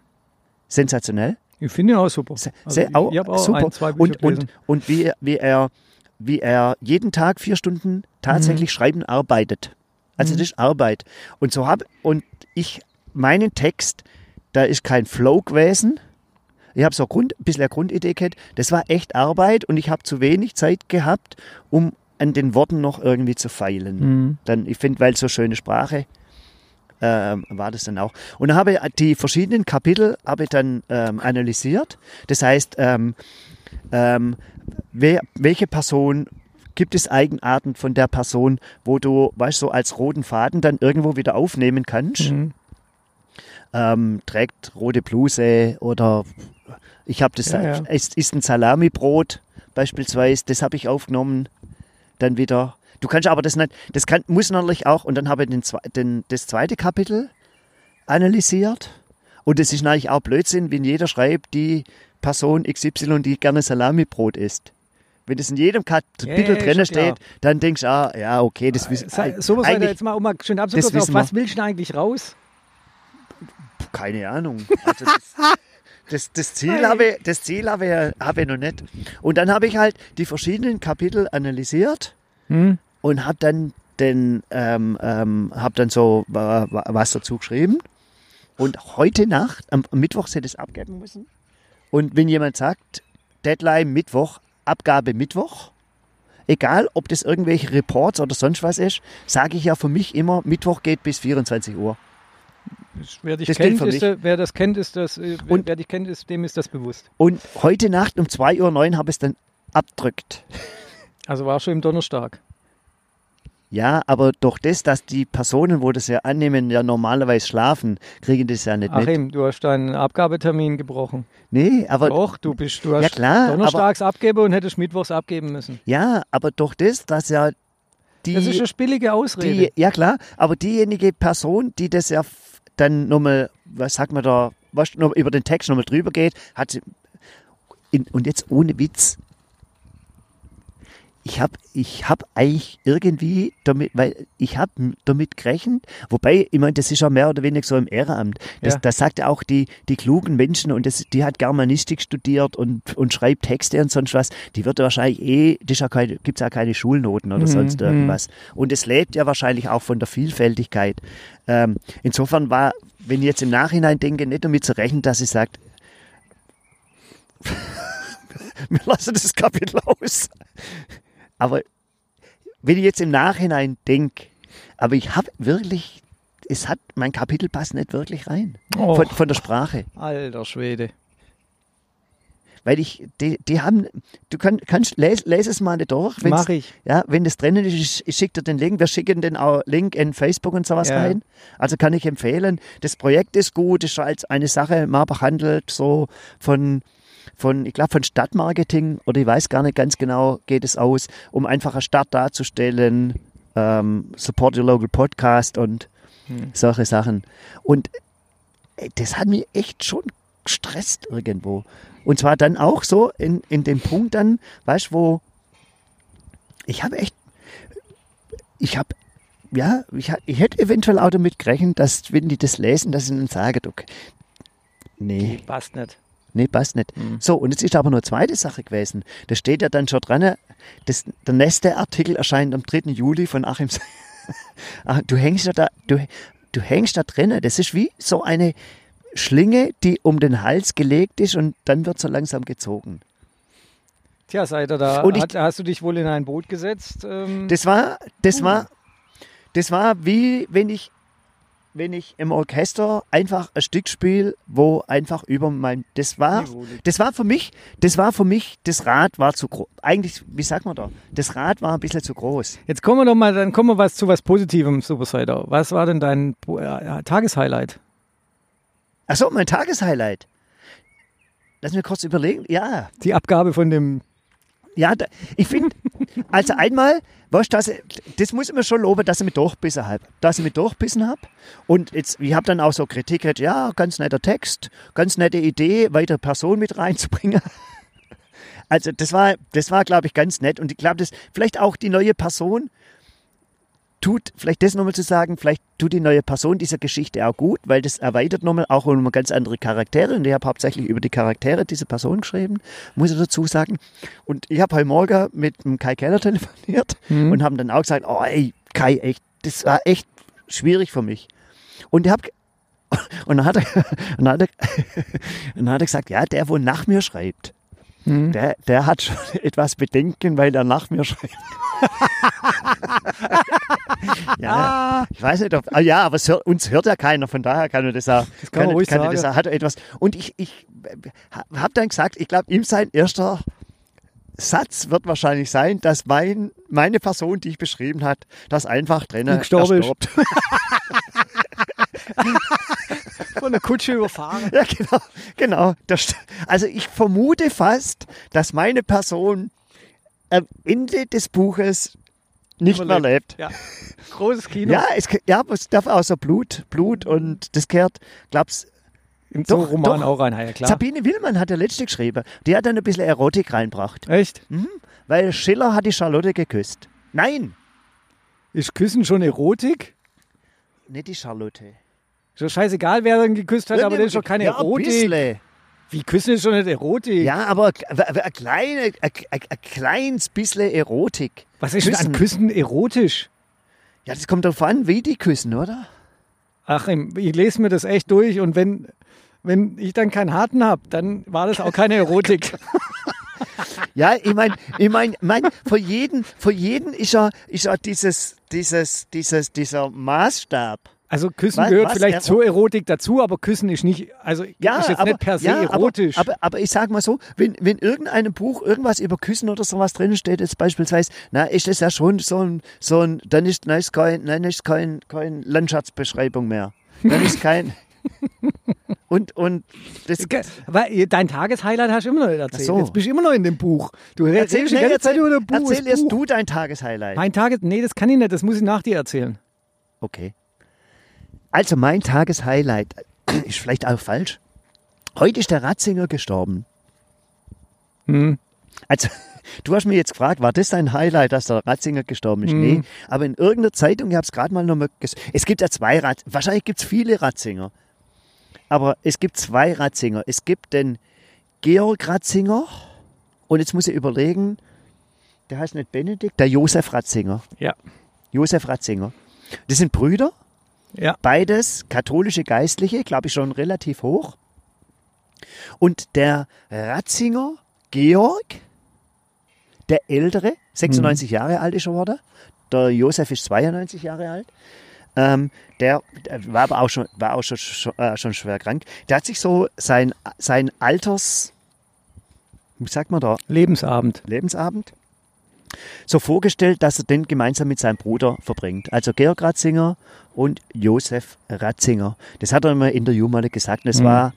Sensationell. ich finde ihn auch super. Also sehr, auch, ich habe auch super. ein, zwei Bücher und, und, gelesen. und wie, wie, er, wie er jeden Tag vier Stunden tatsächlich schreiben arbeitet. Also Mhm. das ist Arbeit. Und so habe und ich meinen Text, da ist kein Flow gewesen. Ich habe so ein Grund, ein bisschen eine Grundidee gehabt. Das war echt Arbeit und ich habe zu wenig Zeit gehabt, um an den Worten noch irgendwie zu feilen. Mhm. Dann, ich finde, weil so schöne Sprache ähm, war das dann auch. Und dann habe ich die verschiedenen Kapitel habe ich dann ähm, analysiert. Das heißt, ähm, ähm, wer, welche Person gibt es Eigenarten von der Person, wo du, weißt du, so als roten Faden dann irgendwo wieder aufnehmen kannst? Mhm. Ähm, trägt rote Bluse oder ich habe das, Ja, ja. es ist ein Salamibrot beispielsweise, das habe ich aufgenommen, dann wieder. Du kannst aber das nicht, das kann, muss natürlich auch, und dann habe ich den, den, das zweite Kapitel analysiert. Und es ist natürlich auch Blödsinn, wenn jeder schreibt, die Person XY, die gerne Salamibrot isst. Wenn das in jedem Kapitel ist drin steht, klar. dann denkst du, ah, ja, okay, das wissen Sa- So was eigentlich- jetzt mal, um mal schön das abzukürzen, auf wir. was willst du denn eigentlich raus? Keine Ahnung. [laughs] Also das, das, Ziel habe ich, das Ziel habe ich, habe ich noch nicht. Und dann habe ich halt die verschiedenen Kapitel analysiert Hm? und habe dann den, ähm, ähm, habe dann so wa- was dazu geschrieben. Und heute Nacht, am, Mittwoch, hätte ich es abgeben müssen. Und wenn jemand sagt, Deadline Mittwoch, Abgabe Mittwoch, egal ob das irgendwelche Reports oder sonst was ist, sage ich ja für mich immer, Mittwoch geht bis 24 Uhr. Wer dich Das kennt, ist, wer das kennt, ist das, äh, Und- wer dich kennt, ist, dem ist das bewusst. Und heute Nacht um 2.09 Uhr habe ich es dann abdrückt. Also war schon im Donnerstag. Ja, aber durch das, dass die Personen, wo das ja annehmen, ja normalerweise schlafen, kriegen das ja nicht mit. Achim, du hast deinen Abgabetermin gebrochen. Nee, aber Doch, du bist, du hast Ja, klar, donnerstags abgeben und hättest mittwochs abgeben müssen. ja, aber durch das, dass ja die, Das ist eine billige Ausrede. die ja klar, aber diejenige Person, die das ja dann nochmal, was sagt man da, was noch über den Text nochmal drüber geht, hat sie, in, und jetzt ohne Witz, ich habe ich hab eigentlich irgendwie damit, weil ich habe damit gerechnet, wobei, ich meine, das ist ja mehr oder weniger so im Ehrenamt. Das, Ja. das sagt ja auch die, die klugen Menschen und das, die hat Germanistik studiert und, und schreibt Texte und sonst was. Die wird wahrscheinlich eh, das ja keine, gibt's ja keine Schulnoten oder Mhm, sonst mhm. irgendwas. Und es lebt ja wahrscheinlich auch von der Vielfältigkeit. Ähm, insofern war, wenn ich jetzt im Nachhinein denke, nicht damit zu rechnen, dass sie sagt, [laughs] wir lassen das Kapitel aus. Aber wenn ich jetzt im Nachhinein denke, aber ich habe wirklich, es hat, mein Kapitel passt nicht wirklich rein. Och. Von, von der Sprache. Alter Schwede. Weil ich, die, die haben, du kann, kannst, les, les es mal nicht durch. wenn's- Mach ich. Ja, wenn das drinnen ist, ich, ich schicke dir den Link. Wir schicken den auch Link in Facebook und sowas Ja. rein. Also kann ich empfehlen. Das Projekt ist gut, ist als eine Sache mal behandelt, so von, von ich glaube, von Stadtmarketing oder ich weiß gar nicht ganz genau, geht es aus, um einfach eine Stadt darzustellen, ähm, Support Your Local Podcast und Hm. solche Sachen. Und äh, das hat mich echt schon gestresst irgendwo. Und zwar dann auch so in, in dem Punkt dann, weißt du, wo ich habe echt, ich habe, ja, ich, ich hätte eventuell auch damit gerechnet, dass, wenn die das lesen, dass ich ihnen sage, okay, nee, Passt nicht. Nee, passt nicht. Mhm. So, und jetzt ist aber nur eine zweite Sache gewesen. Da steht ja dann schon dran, das, der nächste Artikel erscheint am 3. Juli von Achim. [laughs] Ah, du hängst ja da, du, du hängst da drinnen. Das ist wie so eine Schlinge, die um den Hals gelegt ist und dann wird so langsam gezogen. Tja, seid ihr da, Und ich- hat, hast du dich wohl in ein Boot gesetzt? Ähm, Das war, das war, das war wie wenn ich, wenn ich im Orchester einfach ein Stück spiele, wo einfach über mein, das war, das war für mich, das war für mich, das Rad war zu groß. Eigentlich, wie sagt man da? Das Rad war ein bisschen zu groß. Jetzt kommen wir doch mal, dann kommen wir was zu was Positivem, Supersider. Was war denn dein äh, Tageshighlight? Achso, mein Tageshighlight. Lass mir kurz überlegen. Ja, Die Abgabe von dem Ja, da, ich finde, also einmal, weißt dass das muss ich mir schon loben, dass ich mich durchbissen habe. Dass ich mich durchbissen habe. Und jetzt, ich habe dann auch so Kritik, gehabt, ja, ganz netter Text, ganz nette Idee, weitere Person mit reinzubringen. [laughs] Also das war, das war, glaube ich, ganz nett. Und ich glaube, dass vielleicht auch die neue Person tut, vielleicht das nochmal zu sagen, vielleicht tut die neue Person dieser Geschichte auch gut, weil das erweitert nochmal auch um ganz andere Charaktere. Und ich habe hauptsächlich über die Charaktere dieser Person geschrieben, muss ich dazu sagen. Und ich habe heute Morgen mit dem Kai Keller [laughs] telefoniert Mhm. und haben dann auch gesagt, oh ey, Kai, echt, das war echt schwierig für mich. Und ich habe [laughs] und dann hat, er, [laughs] und dann, hat er, und dann hat er gesagt, ja, der, wo nach mir schreibt, Mhm. der, der hat schon [laughs] etwas Bedenken, weil er nach mir schreibt. [laughs] ja, ich weiß nicht, ob, ah, ja, aber es hört, uns hört ja keiner, von daher kann er das auch, Das kann man ruhig kann er das sagen. auch, hat er etwas. Und ich, ich habe dann gesagt, ich glaube, ihm sein erster Satz wird wahrscheinlich sein, dass mein, meine Person, die ich beschrieben hat, das einfach drinnen Gestorben ist. erstirbt. [laughs] [laughs] Von der Kutsche überfahren. Ja, genau. genau. Das, also ich vermute fast, dass meine Person am Ende des Buches nicht mehr lebt. Ja. Großes Kino. Ja, es, ja, es darf so Blut, Blut und das gehört, glaub's, Im so Doch, Roman doch. auch rein, ja klar. Sabine Willmann hat der letzte geschrieben. Die hat dann ein bisschen Erotik reinbracht. Echt? Weil Schiller hat die Charlotte geküsst. Nein, Ist Küssen schon Erotik? nicht die Charlotte. Doch scheißegal, wer dann geküsst hat, aber das ist doch keine ja, Erotik. bisschen. Wie Küssen ist schon nicht Erotik? Ja, aber ein, ein, kleine, ein, ein, ein kleines bisschen Erotik. Was ist denn an Küssen erotisch? Ja, das kommt darauf an, wie die küssen, oder? Ach, ich lese mir das echt durch und wenn, wenn ich dann keinen Harten habe, dann war das auch keine Erotik. [laughs] Ja, ich meine, ich mein, mein, für jeden, für jeden ist ja, ist ja dieses, dieses, dieses, dieser Maßstab. Also Küssen Was- gehört was vielleicht zur Erotik dazu, aber Küssen ist nicht, also Ja, ist jetzt aber, nicht per se ja, erotisch. Aber, aber, aber ich sage mal so, wenn, wenn irgendeinem Buch irgendwas über Küssen oder sowas drin steht, jetzt beispielsweise, na, ist das ja schon so ein, so ein dann ist, dann ist kein, ist kein, kein Landschaftsbeschreibung mehr. Dann ist kein, [laughs] und, und das, Weil dein Tageshighlight hast du immer noch nicht erzählt. So. Jetzt bist du immer noch in dem Buch. Du erzähl, redest die ganze Zeit erzähl, über das Buch. erzähl erst Buch. du dein Tageshighlight. Mein Tages, nee, das kann ich nicht, das muss ich nach dir erzählen. Okay. Also mein Tageshighlight [clears throat] ist vielleicht auch falsch. Heute ist der Ratzinger gestorben. Hm. Also, [laughs] du hast mich jetzt gefragt, war das dein Highlight, dass der Ratzinger gestorben ist? Mhm. Nee, aber in irgendeiner Zeitung, ich habe es gerade mal nochmal ges Es gibt ja zwei Rat wahrscheinlich gibt es viele Ratzinger. Aber es gibt zwei Ratzinger. Es gibt den Georg Ratzinger und jetzt muss ich überlegen, der heißt nicht Benedikt, der Josef Ratzinger. Ja. Josef Ratzinger. Das sind Brüder, Ja. beides katholische Geistliche, glaube ich schon relativ hoch. Und der Ratzinger Georg, der Ältere, 96 Jahre alt ist er geworden, der Josef ist 92 Jahre alt, ähm, der, der war aber auch schon, war auch schon, schon, äh, schon schwer krank. Der hat sich so sein, sein Alters, wie sagt man da, Lebensabend. Lebensabend so vorgestellt, dass er den gemeinsam mit seinem Bruder verbringt. Also Georg Ratzinger und Josef Ratzinger. Das hat er im Interview mal gesagt. Das Mhm. war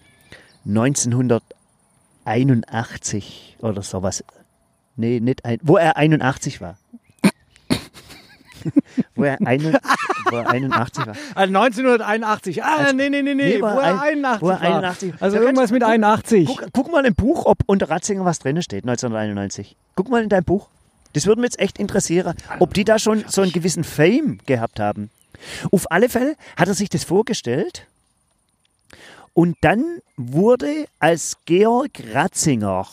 1981 oder sowas. Nee, nicht ein, wo er 81 war. [laughs] wo, er ein, wo er 81 war. Also 1981. Ah, Also- nee, nee, nee, nee. Wo war er ein- 81 wo er war. 81 Also Da irgendwas mit guck- 81. Guck, guck mal im Buch, ob unter Ratzinger was drin steht, 1991. Guck mal in dein Buch. Das würde mich jetzt echt interessieren, ob die da schon so einen gewissen Fame gehabt haben. Auf alle Fälle hat er sich das vorgestellt und dann wurde, als Georg Ratzinger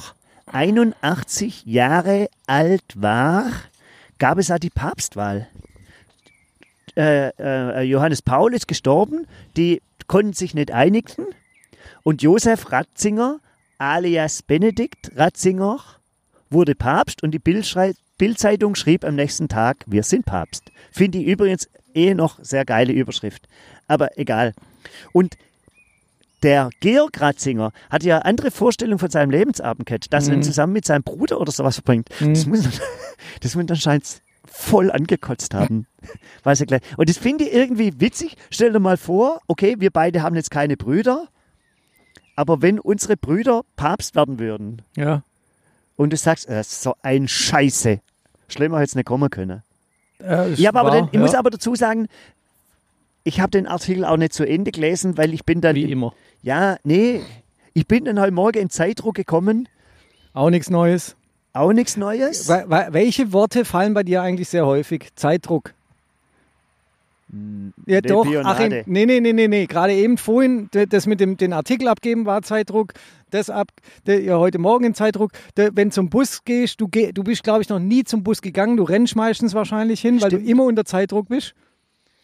81 Jahre alt war, gab es da die Papstwahl. Äh, äh, Johannes Paul ist gestorben, die konnten sich nicht einigen und Josef Ratzinger alias Benedikt Ratzinger wurde Papst und die Bildzeitung schrieb am nächsten Tag, wir sind Papst. Finde ich übrigens eh noch sehr geile Überschrift. Aber egal. Und der Georg Ratzinger hatte ja andere Vorstellungen von seinem Lebensabend gehabt, dass er ihn zusammen mit seinem Bruder oder sowas verbringt. Das muss, [laughs] das muss anscheinend voll angekotzt haben. Weiß ich gleich. Und das finde ich irgendwie witzig. Stell dir mal vor, okay, wir beide haben jetzt keine Brüder, aber wenn unsere Brüder Papst werden würden, Ja. und du sagst, äh, so ein Scheiße. Schlimmer hätte es nicht kommen können. Ja, aber, aber den, ich muss aber dazu sagen, ich habe den Artikel auch nicht zu Ende gelesen, weil ich bin dann. wie immer. Ja, nee, ich bin dann heute Morgen in Zeitdruck gekommen. Auch nichts Neues. Auch nichts Neues. Welche Worte fallen bei dir eigentlich sehr häufig? Zeitdruck. Ja, doch, Bionade. Achim, nee, nee, nee, nee, nee. Gerade eben vorhin, das mit dem den Artikel abgeben war Zeitdruck. Das ab, der, ja, heute Morgen in Zeitdruck. Der, wenn zum Bus gehst, du, geh, du bist, glaube ich, noch nie zum Bus gegangen. Du rennst meistens wahrscheinlich hin, weil du Stimmt. immer unter Zeitdruck bist.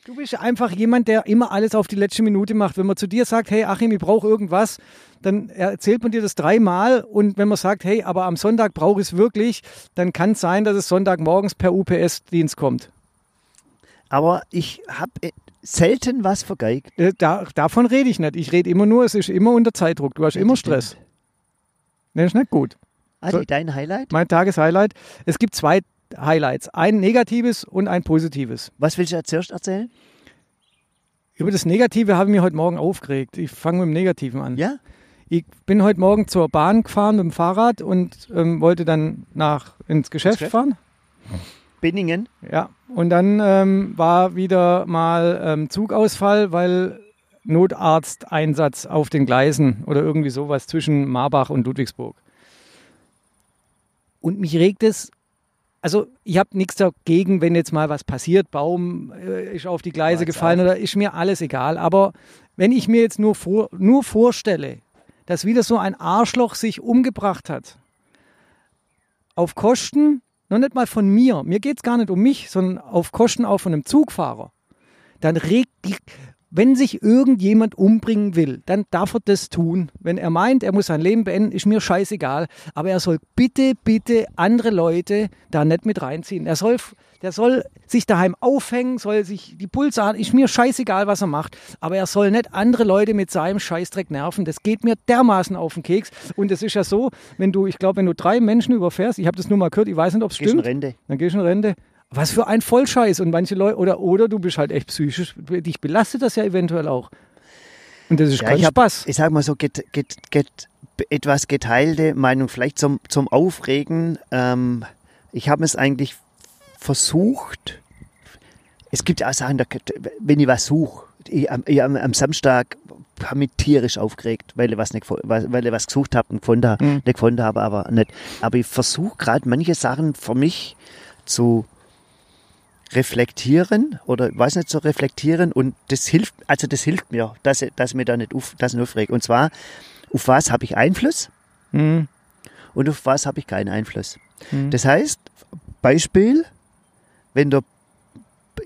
Du bist einfach jemand, der immer alles auf die letzte Minute macht. Wenn man zu dir sagt, hey Achim, ich brauche irgendwas, dann erzählt man dir das dreimal. Und wenn man sagt, hey, aber am Sonntag brauche ich es wirklich, dann kann es sein, dass es Sonntagmorgens per UPS-Dienst kommt. Aber ich habe selten was vergeigt. Äh, Da, davon rede ich nicht. Ich rede immer nur, es ist immer unter Zeitdruck. Du hast immer Stress. Das ist nicht gut. Adi, So- dein Highlight? Mein Tageshighlight. Es gibt zwei Highlights. Ein negatives und ein positives. Was willst du zuerst erzählen? Über das Negative habe ich mich heute Morgen aufgeregt. Ich fange mit dem Negativen an. Ja? Ich bin heute Morgen zur Bahn gefahren mit dem Fahrrad und ähm, wollte dann nach ins Geschäft Geschäft? fahren. Binningen? Ja, und dann ähm, war wieder mal ähm, Zugausfall, weil Notarzteinsatz auf den Gleisen oder irgendwie sowas zwischen Marbach und Ludwigsburg. Und mich regt es, also ich habe nichts dagegen, wenn jetzt mal was passiert, Baum äh, ist auf die Gleise gefallen auch. oder ist mir alles egal. Aber wenn ich mir jetzt nur, vor, nur vorstelle, dass wieder so ein Arschloch sich umgebracht hat, auf Kosten, noch nicht mal von mir, mir geht es gar nicht um mich, sondern auf Kosten auch von einem Zugfahrer, dann regt die, wenn sich irgendjemand umbringen will, dann darf er das tun. Wenn er meint, er muss sein Leben beenden, ist mir scheißegal. Aber er soll bitte, bitte andere Leute da nicht mit reinziehen. Er soll, der soll sich daheim aufhängen, soll sich die Pulse an, ist mir scheißegal, was er macht. Aber er soll nicht andere Leute mit seinem Scheißdreck nerven. Das geht mir dermaßen auf den Keks. Und es ist ja so, wenn du, ich glaube, wenn du drei Menschen überfährst, ich habe das nur mal gehört, ich weiß nicht, ob es Gehst in stimmt. Rente. Dann gehst du in Rente. Was für ein Vollscheiß. Und manche Leute, oder, oder du bist halt echt psychisch, dich belastet das ja eventuell auch. Und das ist Ja, kein ich hab- Spaß. Ich sag mal so, get, get, get, etwas geteilte Meinung, vielleicht zum, zum Aufregen. Ähm, ich habe es eigentlich versucht. Es gibt ja auch Sachen, da, wenn ich was suche, ich, am, ich, am, am Samstag habe mich tierisch aufgeregt, weil ich was, nicht, weil ich was gesucht habe und gefunden, habe, Mhm. nicht gefunden habe, aber nicht. Aber ich versuche gerade manche Sachen für mich zu reflektieren oder weiß nicht zu reflektieren und das hilft, also das hilft mir, dass, ich- dass mir da nicht auf, das nicht aufrege. Und zwar, auf was habe ich Einfluss Mhm. und auf was habe ich keinen Einfluss. Mhm. Das heißt, Beispiel, wenn der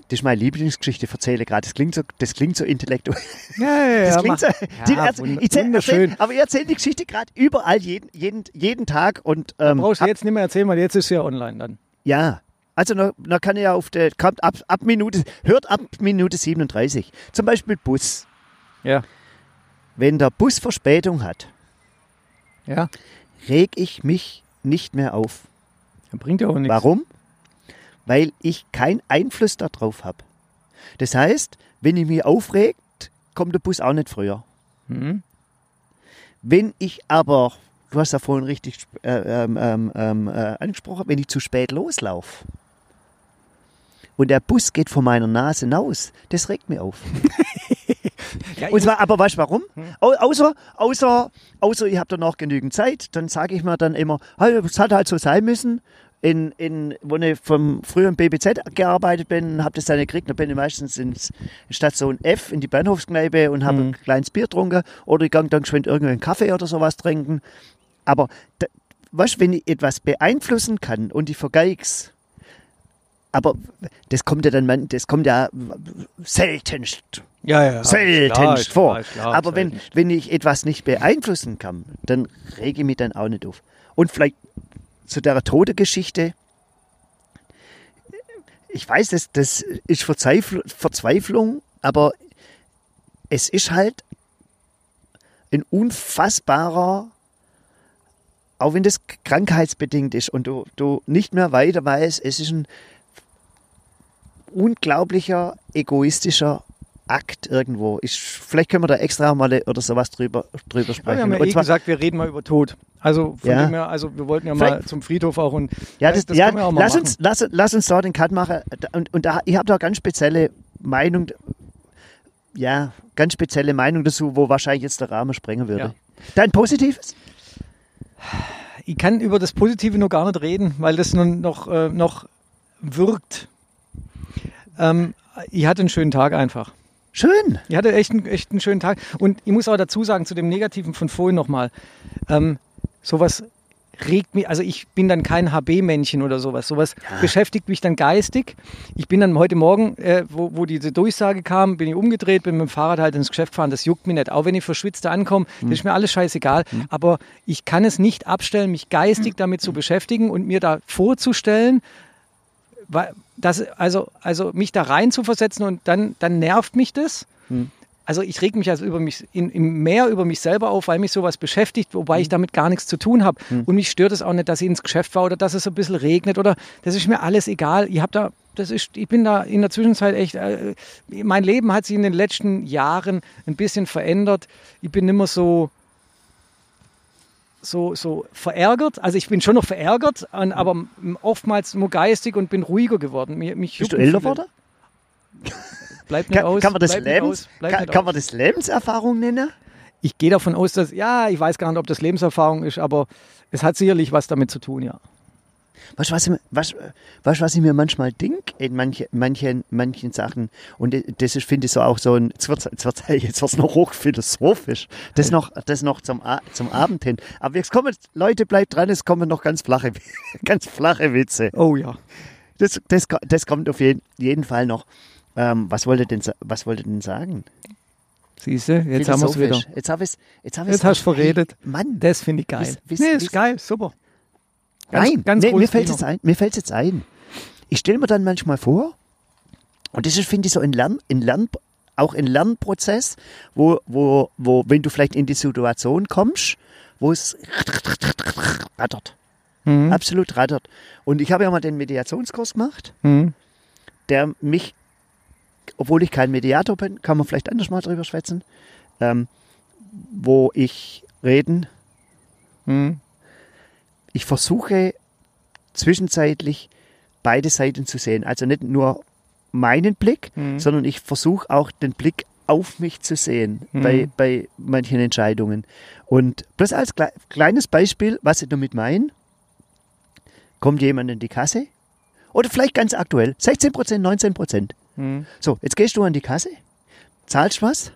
das ist meine Lieblingsgeschichte, erzähle gerade. Das klingt so, das klingt so intellektuell. Ja, ja, ja, Das klingt so. Ja, ich erzähl, erzähl, aber ich erzähle die Geschichte gerade überall jeden, jeden, jeden Tag und ähm, Brauchst du jetzt nicht mehr erzählen, weil jetzt ist es ja online dann. Ja, also da, kann ich ja auf der, kommt ab, ab Minute, hört ab Minute 37. Zum Beispiel Bus. Ja. Wenn der Bus Verspätung hat, Ja. reg ich mich nicht mehr auf. Bringt ja auch nichts. Warum? Weil ich keinen Einfluss darauf habe. Das heißt, wenn ich mich aufregt, kommt der Bus auch nicht früher. Mhm. Wenn ich aber, du hast ja vorhin richtig äh, ähm, ähm, ähm, äh, angesprochen, wenn ich zu spät loslaufe und der Bus geht vor meiner Nase hinaus, das regt mich auf. [laughs] Ja, Und zwar, aber weißt du warum? Hm. Au- Außer, außer, außer ich habe da noch genügend Zeit, dann sage ich mir dann immer, es hat halt so sein müssen. In, in, wo ich vom früheren BBZ gearbeitet bin, habe das dann gekriegt, dann bin ich meistens ins in Station F in die Bahnhofskneipe und habe Mhm. ein kleines Bier getrunken oder ich gehe dann geschwind irgendeinen Kaffee oder sowas trinken. Aber da, weißt, wenn ich etwas beeinflussen kann und ich vergeig's, aber das kommt ja dann, das kommt ja seltenst ja, ja. seltenst vor. klar, Aber wenn, seltenst. wenn ich etwas nicht beeinflussen kann, dann rege ich mich dann auch nicht auf. Und vielleicht zu der Tode-Geschichte. Ich weiß, das, das ist Verzweifl Verzweiflung, aber es ist halt ein unfassbarer, auch wenn das krankheitsbedingt ist und du, du nicht mehr weiter weißt, es ist ein unglaublicher, egoistischer Akt irgendwo. Ich, vielleicht können wir da extra mal oder sowas drüber, drüber Ja, sprechen. wir haben ja Und eh zwar- gesagt, wir reden mal über Tod. Also von Ja. dem her, also wir wollten ja mal zum Friedhof auch und Ja, das, das ja können wir auch mal lass, machen. uns, lass, lass uns da den Cut machen. Und, und da, ich habe da ganz spezielle Meinung, ja, ganz spezielle Meinung dazu, wo wahrscheinlich jetzt der Rahmen sprengen würde. Ja. Dein Positives? ich kann über das Positive noch gar nicht reden, weil das nun noch, äh, noch wirkt. Ähm, ich hatte einen schönen Tag einfach. Schön. Ich hatte echt einen, echt einen schönen Tag. Und ich muss auch dazu sagen, zu dem Negativen von vorhin nochmal, ähm, sowas regt mich, also ich bin dann kein HB-Männchen oder sowas. Sowas beschäftigt mich dann geistig. Ich bin dann heute Morgen, äh, wo, wo diese Durchsage kam, bin ich umgedreht, bin mit dem Fahrrad halt ins Geschäft gefahren. Das juckt mich nicht. Auch wenn ich verschwitzt da ankomme, das ist mir alles scheißegal. Aber ich kann es nicht abstellen, mich geistig [clears throat] damit zu beschäftigen und mir da vorzustellen, das, also, also mich da rein zu versetzen und dann, dann nervt mich das. Also ich reg mich also über mich in, in mehr über mich selber auf, weil mich sowas beschäftigt, wobei ich damit gar nichts zu tun habe. Und mich stört es auch nicht, dass ich ins Geschäft war oder dass es ein bisschen regnet oder das ist mir alles egal. Ich habe da, das ist, ich bin da in der Zwischenzeit echt, äh, mein Leben hat sich in den letzten Jahren ein bisschen verändert. Ich bin immer so, so, so verärgert. Also ich bin schon noch verärgert, an, aber oftmals nur geistig und bin ruhiger geworden. Mich, mich Bist du älter geworden? [laughs] Bleibt nicht Kann, aus. kann, man das Lebens, aus, kann, kann man das Lebenserfahrung nennen? Ich gehe davon aus, dass, ja, ich weiß gar nicht, ob das Lebenserfahrung ist, aber es hat sicherlich was damit zu tun, ja. Weißt du, was, ich mir- was, was ich mir manchmal denke in manche, manchen, manchen Sachen? Und das ist, finde ich, so auch so ein, jetzt wird es [laughs] jetzt wird's, noch hochphilosophisch, das noch, das noch zum, zum Abend hin. Aber jetzt kommen, Leute, bleibt dran, es kommen noch ganz flache, [laughs] ganz flache Witze. Oh ja. Das, das, das kommt auf jeden, jeden Fall noch. Ähm, was wollte denn, was wollte denn sagen? Siehst du, jetzt haben wir es wieder. Jetzt habe ich jetzt hab Jetzt hast du verredet. Hey, Mann, Das finde ich geil. Wisst- wisst- nee, ist geil, super. Ganz- Nein, ganz nee, mir fällt jetzt ein. Mir fällt jetzt ein. Ich stelle mir dann manchmal vor, und das ist, finde ich, so ein Lern, ein Lern, auch ein Lernprozess, wo, wo, wo, wenn du vielleicht in die Situation kommst, wo es rattert, Mhm. absolut rattert. Und ich habe ja mal den Mediationskurs gemacht, Mhm. der mich, obwohl ich kein Mediator bin, kann man vielleicht anders mal drüber schwätzen, ähm, wo ich reden Mhm. Ich versuche zwischenzeitlich beide Seiten zu sehen. Also nicht nur meinen Blick, Mhm. sondern ich versuche auch den Blick auf mich zu sehen Mhm. bei, bei manchen Entscheidungen. Und bloß als kle kleines Beispiel, was ich damit meine, kommt jemand in die Kasse oder vielleicht ganz aktuell, 16 Prozent, 19 Prozent. Mhm. So, jetzt gehst du an die Kasse, zahlst was.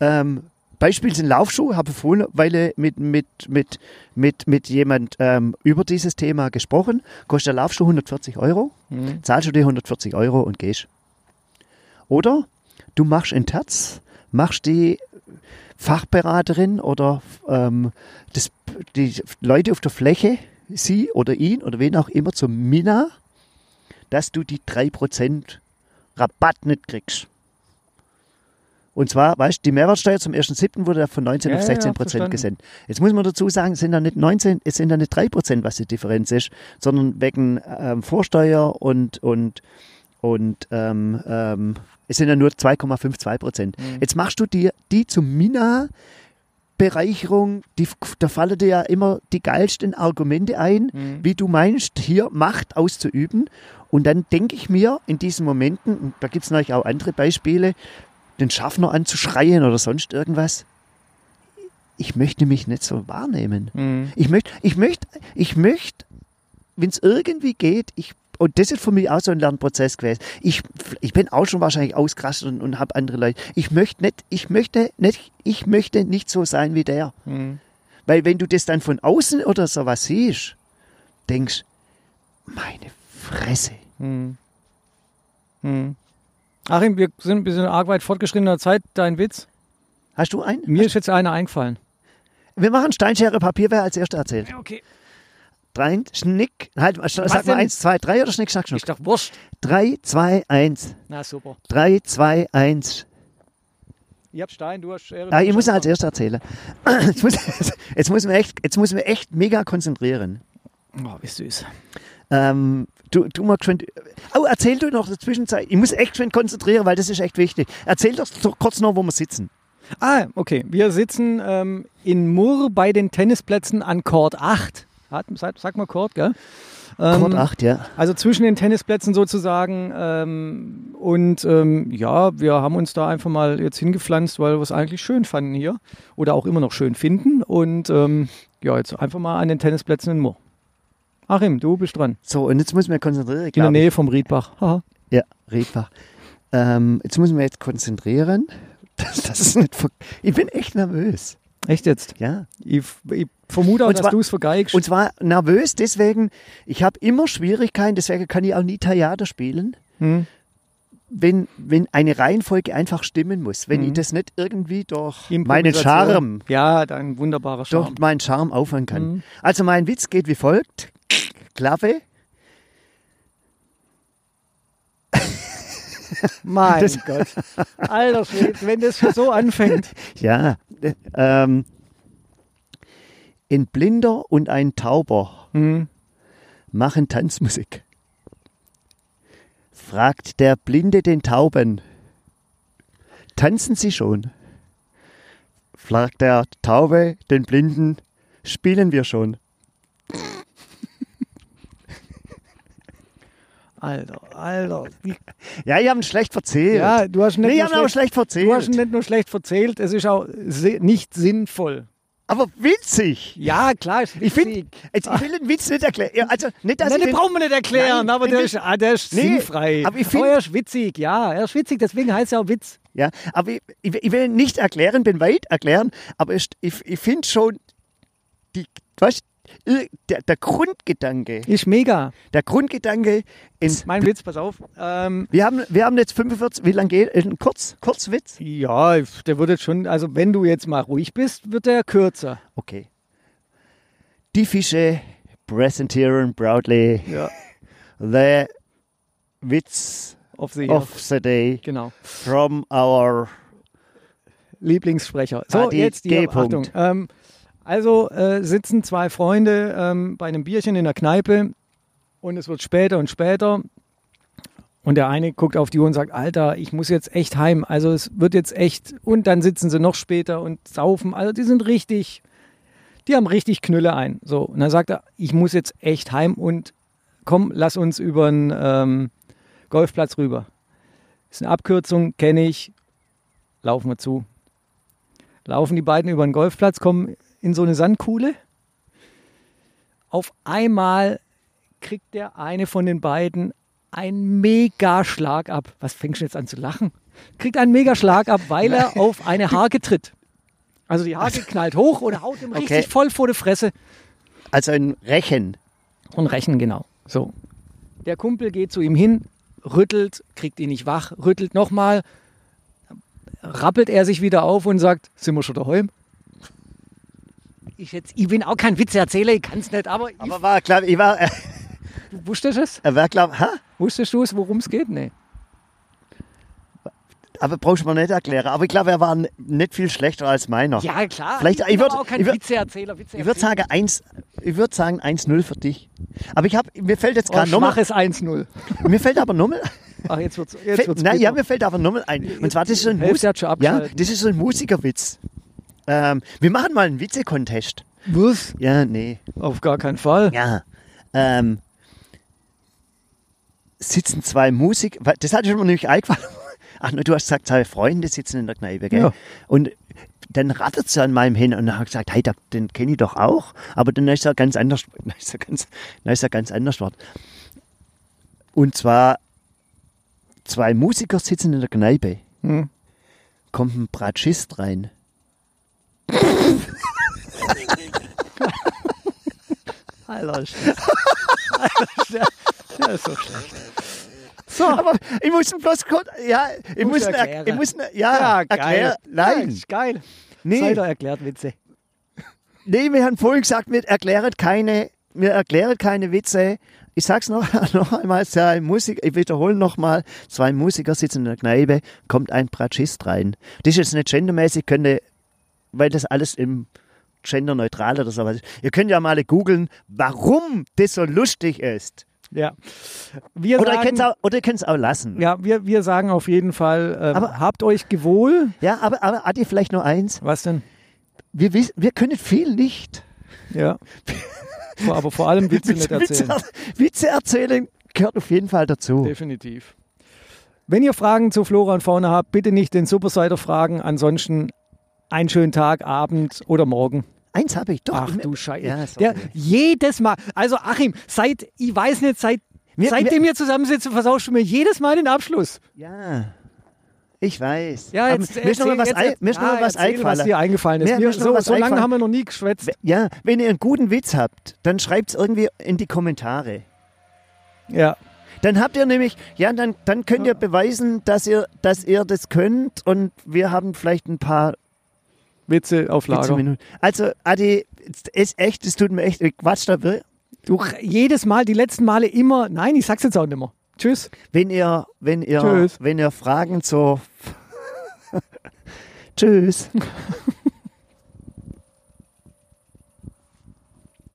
Ähm, Beispiel sind Laufschuhe, habe vorhin Weile mit, mit, mit, mit, mit jemand ähm, über dieses Thema gesprochen. Kostet der Laufschuh 140 Euro, Mhm. zahlst du dir 140 Euro und gehst. Oder du machst ein Terz, machst die Fachberaterin oder ähm, das, die Leute auf der Fläche, sie oder ihn oder wen auch immer zum Mina, dass du die 3% Rabatt nicht kriegst. Und zwar, weißt du, die Mehrwertsteuer zum 1.7. wurde ja von 19 Ja, auf ja, 16 verstanden. Prozent gesenkt. Jetzt muss man dazu sagen, es sind da nicht 19, es sind da nicht 3 Prozent, was die Differenz ist, sondern wegen ähm, Vorsteuer und, und, und ähm, ähm, es sind ja nur 2,52 Prozent. Mhm. Jetzt machst du dir die zum Mina Bereicherung, die, da fallen dir ja immer die geilsten Argumente ein, Mhm. wie du meinst, hier Macht auszuüben. Und dann denke ich mir in diesen Momenten, und da gibt es natürlich auch andere Beispiele, den Schaffner anzuschreien oder sonst irgendwas. Ich möchte mich nicht so wahrnehmen. Mhm. Ich möchte, ich möchte, ich möchte, wenn es irgendwie geht, ich, und das ist für mich auch so ein Lernprozess gewesen. Ich, ich bin auch schon wahrscheinlich ausgerastet und, und habe andere Leute. Ich möchte nicht, ich möchte nicht, ich möchte nicht so sein wie der. Mhm. Weil wenn du das dann von außen oder sowas siehst, denkst, meine Fresse. Mhm. Mhm. Achim, wir sind ein bisschen arg weit fortgeschrittener Zeit. Dein Witz? Hast du einen? Mir ist jetzt einer eingefallen. Wir machen Steinschere Papier, wer als erster erzählt. Okay. Drei, Schnick, halt, sag mal denn? eins, zwei, drei oder Schnick, Schnack, Ich Schnuck. dachte, Wurst. Drei, zwei, eins. Na super. Drei, zwei, eins. Ihr habt Stein, du hast Schere. Ah, ich muss hast als erster erzählen. [clears throat] Jetzt muss, jetzt muss echt, jetzt muss man echt mega konzentrieren. Oh, wie süß. Ähm, du, du mal geschwind, oh, erzähl du noch in der Zwischenzeit. Ich muss echt schön konzentrieren, weil das ist echt wichtig. Erzähl doch kurz noch, wo wir sitzen. Ah, okay. Wir sitzen ähm, in Murr bei den Tennisplätzen an Court 8. Hat, sag, sag mal Court, gell? Ähm, Court 8, ja. Also zwischen den Tennisplätzen sozusagen. Ähm, und ähm, ja, wir haben uns da einfach mal jetzt hingepflanzt, weil wir es eigentlich schön fanden hier. Oder auch immer noch schön finden. Und ähm, ja, jetzt einfach mal an den Tennisplätzen in Murr. Achim, du bist dran. So, und jetzt muss man konzentrieren. In der glaub ich. Nähe vom Riedbach. Haha. Ja, Redbach. Ähm, jetzt muss man jetzt konzentrieren. [laughs] Das, das ist nicht ich bin echt nervös. Echt jetzt? Ja. Ich, ich vermute auch, Und dass zwar- du es vergeigst. Und zwar nervös deswegen, ich habe immer Schwierigkeiten, deswegen kann ich auch nie Theater spielen, Hm. wenn, wenn eine Reihenfolge einfach stimmen muss. Wenn Mhm. ich das nicht irgendwie durch meinen. Charme, Ja, dein wunderbarer durch Charme. meinen Charme aufhören kann. Mhm. Also mein Witz geht wie folgt. Klappe. [laughs] Mein Das- Gott. Alter Schwede, wenn das so anfängt. [laughs] Ja. äh, Ähm, ein Blinder und ein Tauber Hm. machen Tanzmusik. Fragt der Blinde den Tauben. Tanzen Sie schon? Fragt der Taube den Blinden. Spielen wir schon? Alter, Alter. Ja, ich habe ihn schlecht erzählt. Ja, du hast nicht, nee, nur schlecht, schlecht du hast ihn nicht nur schlecht verzählt, es ist auch nicht sinnvoll. Aber witzig. Ja, klar, ist Ich finde, witzig. ich will den Witz nicht erklären. Also nicht, dass Nein, den brauchen wir nicht erklären, Nein, aber der ist, ah, der ist Nee, sinnfrei. aber ich find- er ist witzig, ja, er ist witzig, deswegen heißt er auch Witz. ja, aber ich, ich, ich will ihn nicht erklären, bin weit erklären, aber ich, ich, ich finde schon, die, weißt, der, der Grundgedanke, Ist mega. der Grundgedanke in, Mein Witz, pass auf. Ähm, Wir haben, wir haben jetzt 45, wie lange geht Ein Kurz, Kurzwitz? ja, der wird jetzt schon, also wenn du jetzt mal ruhig bist, wird der kürzer. Okay. Die Fische präsentieren proudly Ja, [laughs] the Witz auf sie. of the day Genau. from our Lieblingssprecher. So, ADG jetzt die. Achtung. Ähm, also äh, sitzen zwei Freunde ähm, bei einem Bierchen in der Kneipe und es wird später und später. Und der eine guckt auf die Uhr und sagt, Alter, ich muss jetzt echt heim. Also es wird jetzt echt. Und dann sitzen sie noch später und saufen. Also die sind richtig, die haben richtig Knülle ein. So, und dann sagt er, ich muss jetzt echt heim und komm, lass uns über den ähm, Golfplatz rüber. Ist eine Abkürzung, kenne ich. Laufen wir zu laufen die beiden über den Golfplatz, kommen in so eine Sandkuhle. Auf einmal kriegt der eine von den beiden einen Megaschlag ab. Was fängst du jetzt an zu lachen? Kriegt einen Megaschlag ab, weil er auf eine Harke tritt. Also die [laughs] Harke knallt hoch und haut ihm richtig Okay. voll vor die Fresse. Also ein Rechen. Und rächen, genau. So. Der Kumpel geht zu ihm hin, rüttelt, kriegt ihn nicht wach, rüttelt nochmal, rappelt er sich wieder auf und sagt, sind wir schon daheim? Ich, jetzt, ich bin auch kein Witzeerzähler, ich kann es nicht, aber, Aber war klar, ich war, äh, ich, wusstest du es? er war klar, ha? Wusstest du es, worum es geht? Nee. Aber brauchst du mir nicht erklären. Aber ich glaube, er war nicht viel schlechter als meiner. Ja, klar. Vielleicht- ich bin ich würd- aber auch kein ich Witzeerzähler. Ich würde sagen, eins, ich würde sagen 1-0 für dich. Aber ich habe, mir fällt jetzt oh, gerade nochmal, schwaches 1-0. mir fällt aber nochmal, Ach, jetzt wird's, jetzt wird's bitter. ja, mir fällt aber nochmal ein. Und zwar, das ist so ein, Mus ja, das ist so ein Musikerwitz. Ähm, wir machen mal einen Witze-Contest. Was? Ja, nee. Auf gar keinen Fall. Ja. Ähm, sitzen zwei Musiker, das hatte ich mir nämlich eingefallen. [laughs] Ach, du hast gesagt, zwei Freunde sitzen in der Kneipe, gell? Ja. Und dann rattert sie an meinem hin und hat gesagt, hey, den kenne ich doch auch. Aber dann ist er ganz anders, [laughs] dann ist er ganz, dann ist er ganz anders Wort. Und zwar, zwei Musiker sitzen in der Kneipe. Hm. Kommt ein Bratschist rein. Alter, der, Alter, ist der, ist so schlecht. So. Aber ich muss ihn bloß kurz, ja, ich muss, ihn, erklären. er- ich muss ihn, ja, erklären. Ja, Nein, ist geil. Nee. Ihr erklärt, Witze. Nee, wir haben vorhin gesagt, wir erklären keine, wir erklären keine Witze. Ich sag's noch, [laughs] noch einmal, zwei Musik, ich wiederhole nochmal, zwei Musiker sitzen in der Kneipe, kommt ein Bratschist rein. Das ist jetzt nicht gendermäßig, könnte, weil das alles im genderneutral oder sowas ist. Ihr könnt ja mal googeln, warum das so lustig ist. Ja. Wir Oder ihr sagen, könnt es auch, oder ihr könnt's auch lassen. ja, wir, wir sagen auf jeden Fall, äh, Aber- habt euch gewohl. Ja, aber, aber Adi, vielleicht nur eins. Was denn? Wir, wissen, wir können viel nicht. Ja. Aber vor allem Witze nicht erzählen. Witze, Witze erzählen gehört auf jeden Fall dazu. Definitiv. Wenn ihr Fragen zu Flora und Fauna habt, bitte nicht den Supersider fragen. Ansonsten einen schönen Tag, Abend oder Morgen. Eins habe ich doch. Ach du Scheiße. Ja. Der, jedes Mal. Also Achim, seit, ich weiß nicht, seit, Wir- seitdem wir zusammensitzen, versauschst du mir jedes Mal den Abschluss. Ja, ich weiß. Ja, jetzt, mir ist noch mal was, jetzt- ein, mir ist noch mal ja, was erzähl, eingefallen. was dir eingefallen ist. Mir- Mir, so, was so lange haben wir noch nie geschwätzt. Ja, wenn ihr einen guten Witz habt, dann schreibt es irgendwie in die Kommentare. Ja. Dann habt ihr nämlich, ja, dann, dann könnt ihr beweisen, dass ihr, dass ihr das könnt und wir haben vielleicht ein paar Witze auf Witze Lager. Minuten. Also, Adi, es ist echt, es tut mir echt, ich quatsch da. Du, jedes Mal, die letzten Male immer. Nein, ich sag's jetzt auch nicht mehr. Tschüss. Wenn ihr, wenn ihr, Tschüss. wenn ihr Fragen zur [laughs] Tschüss.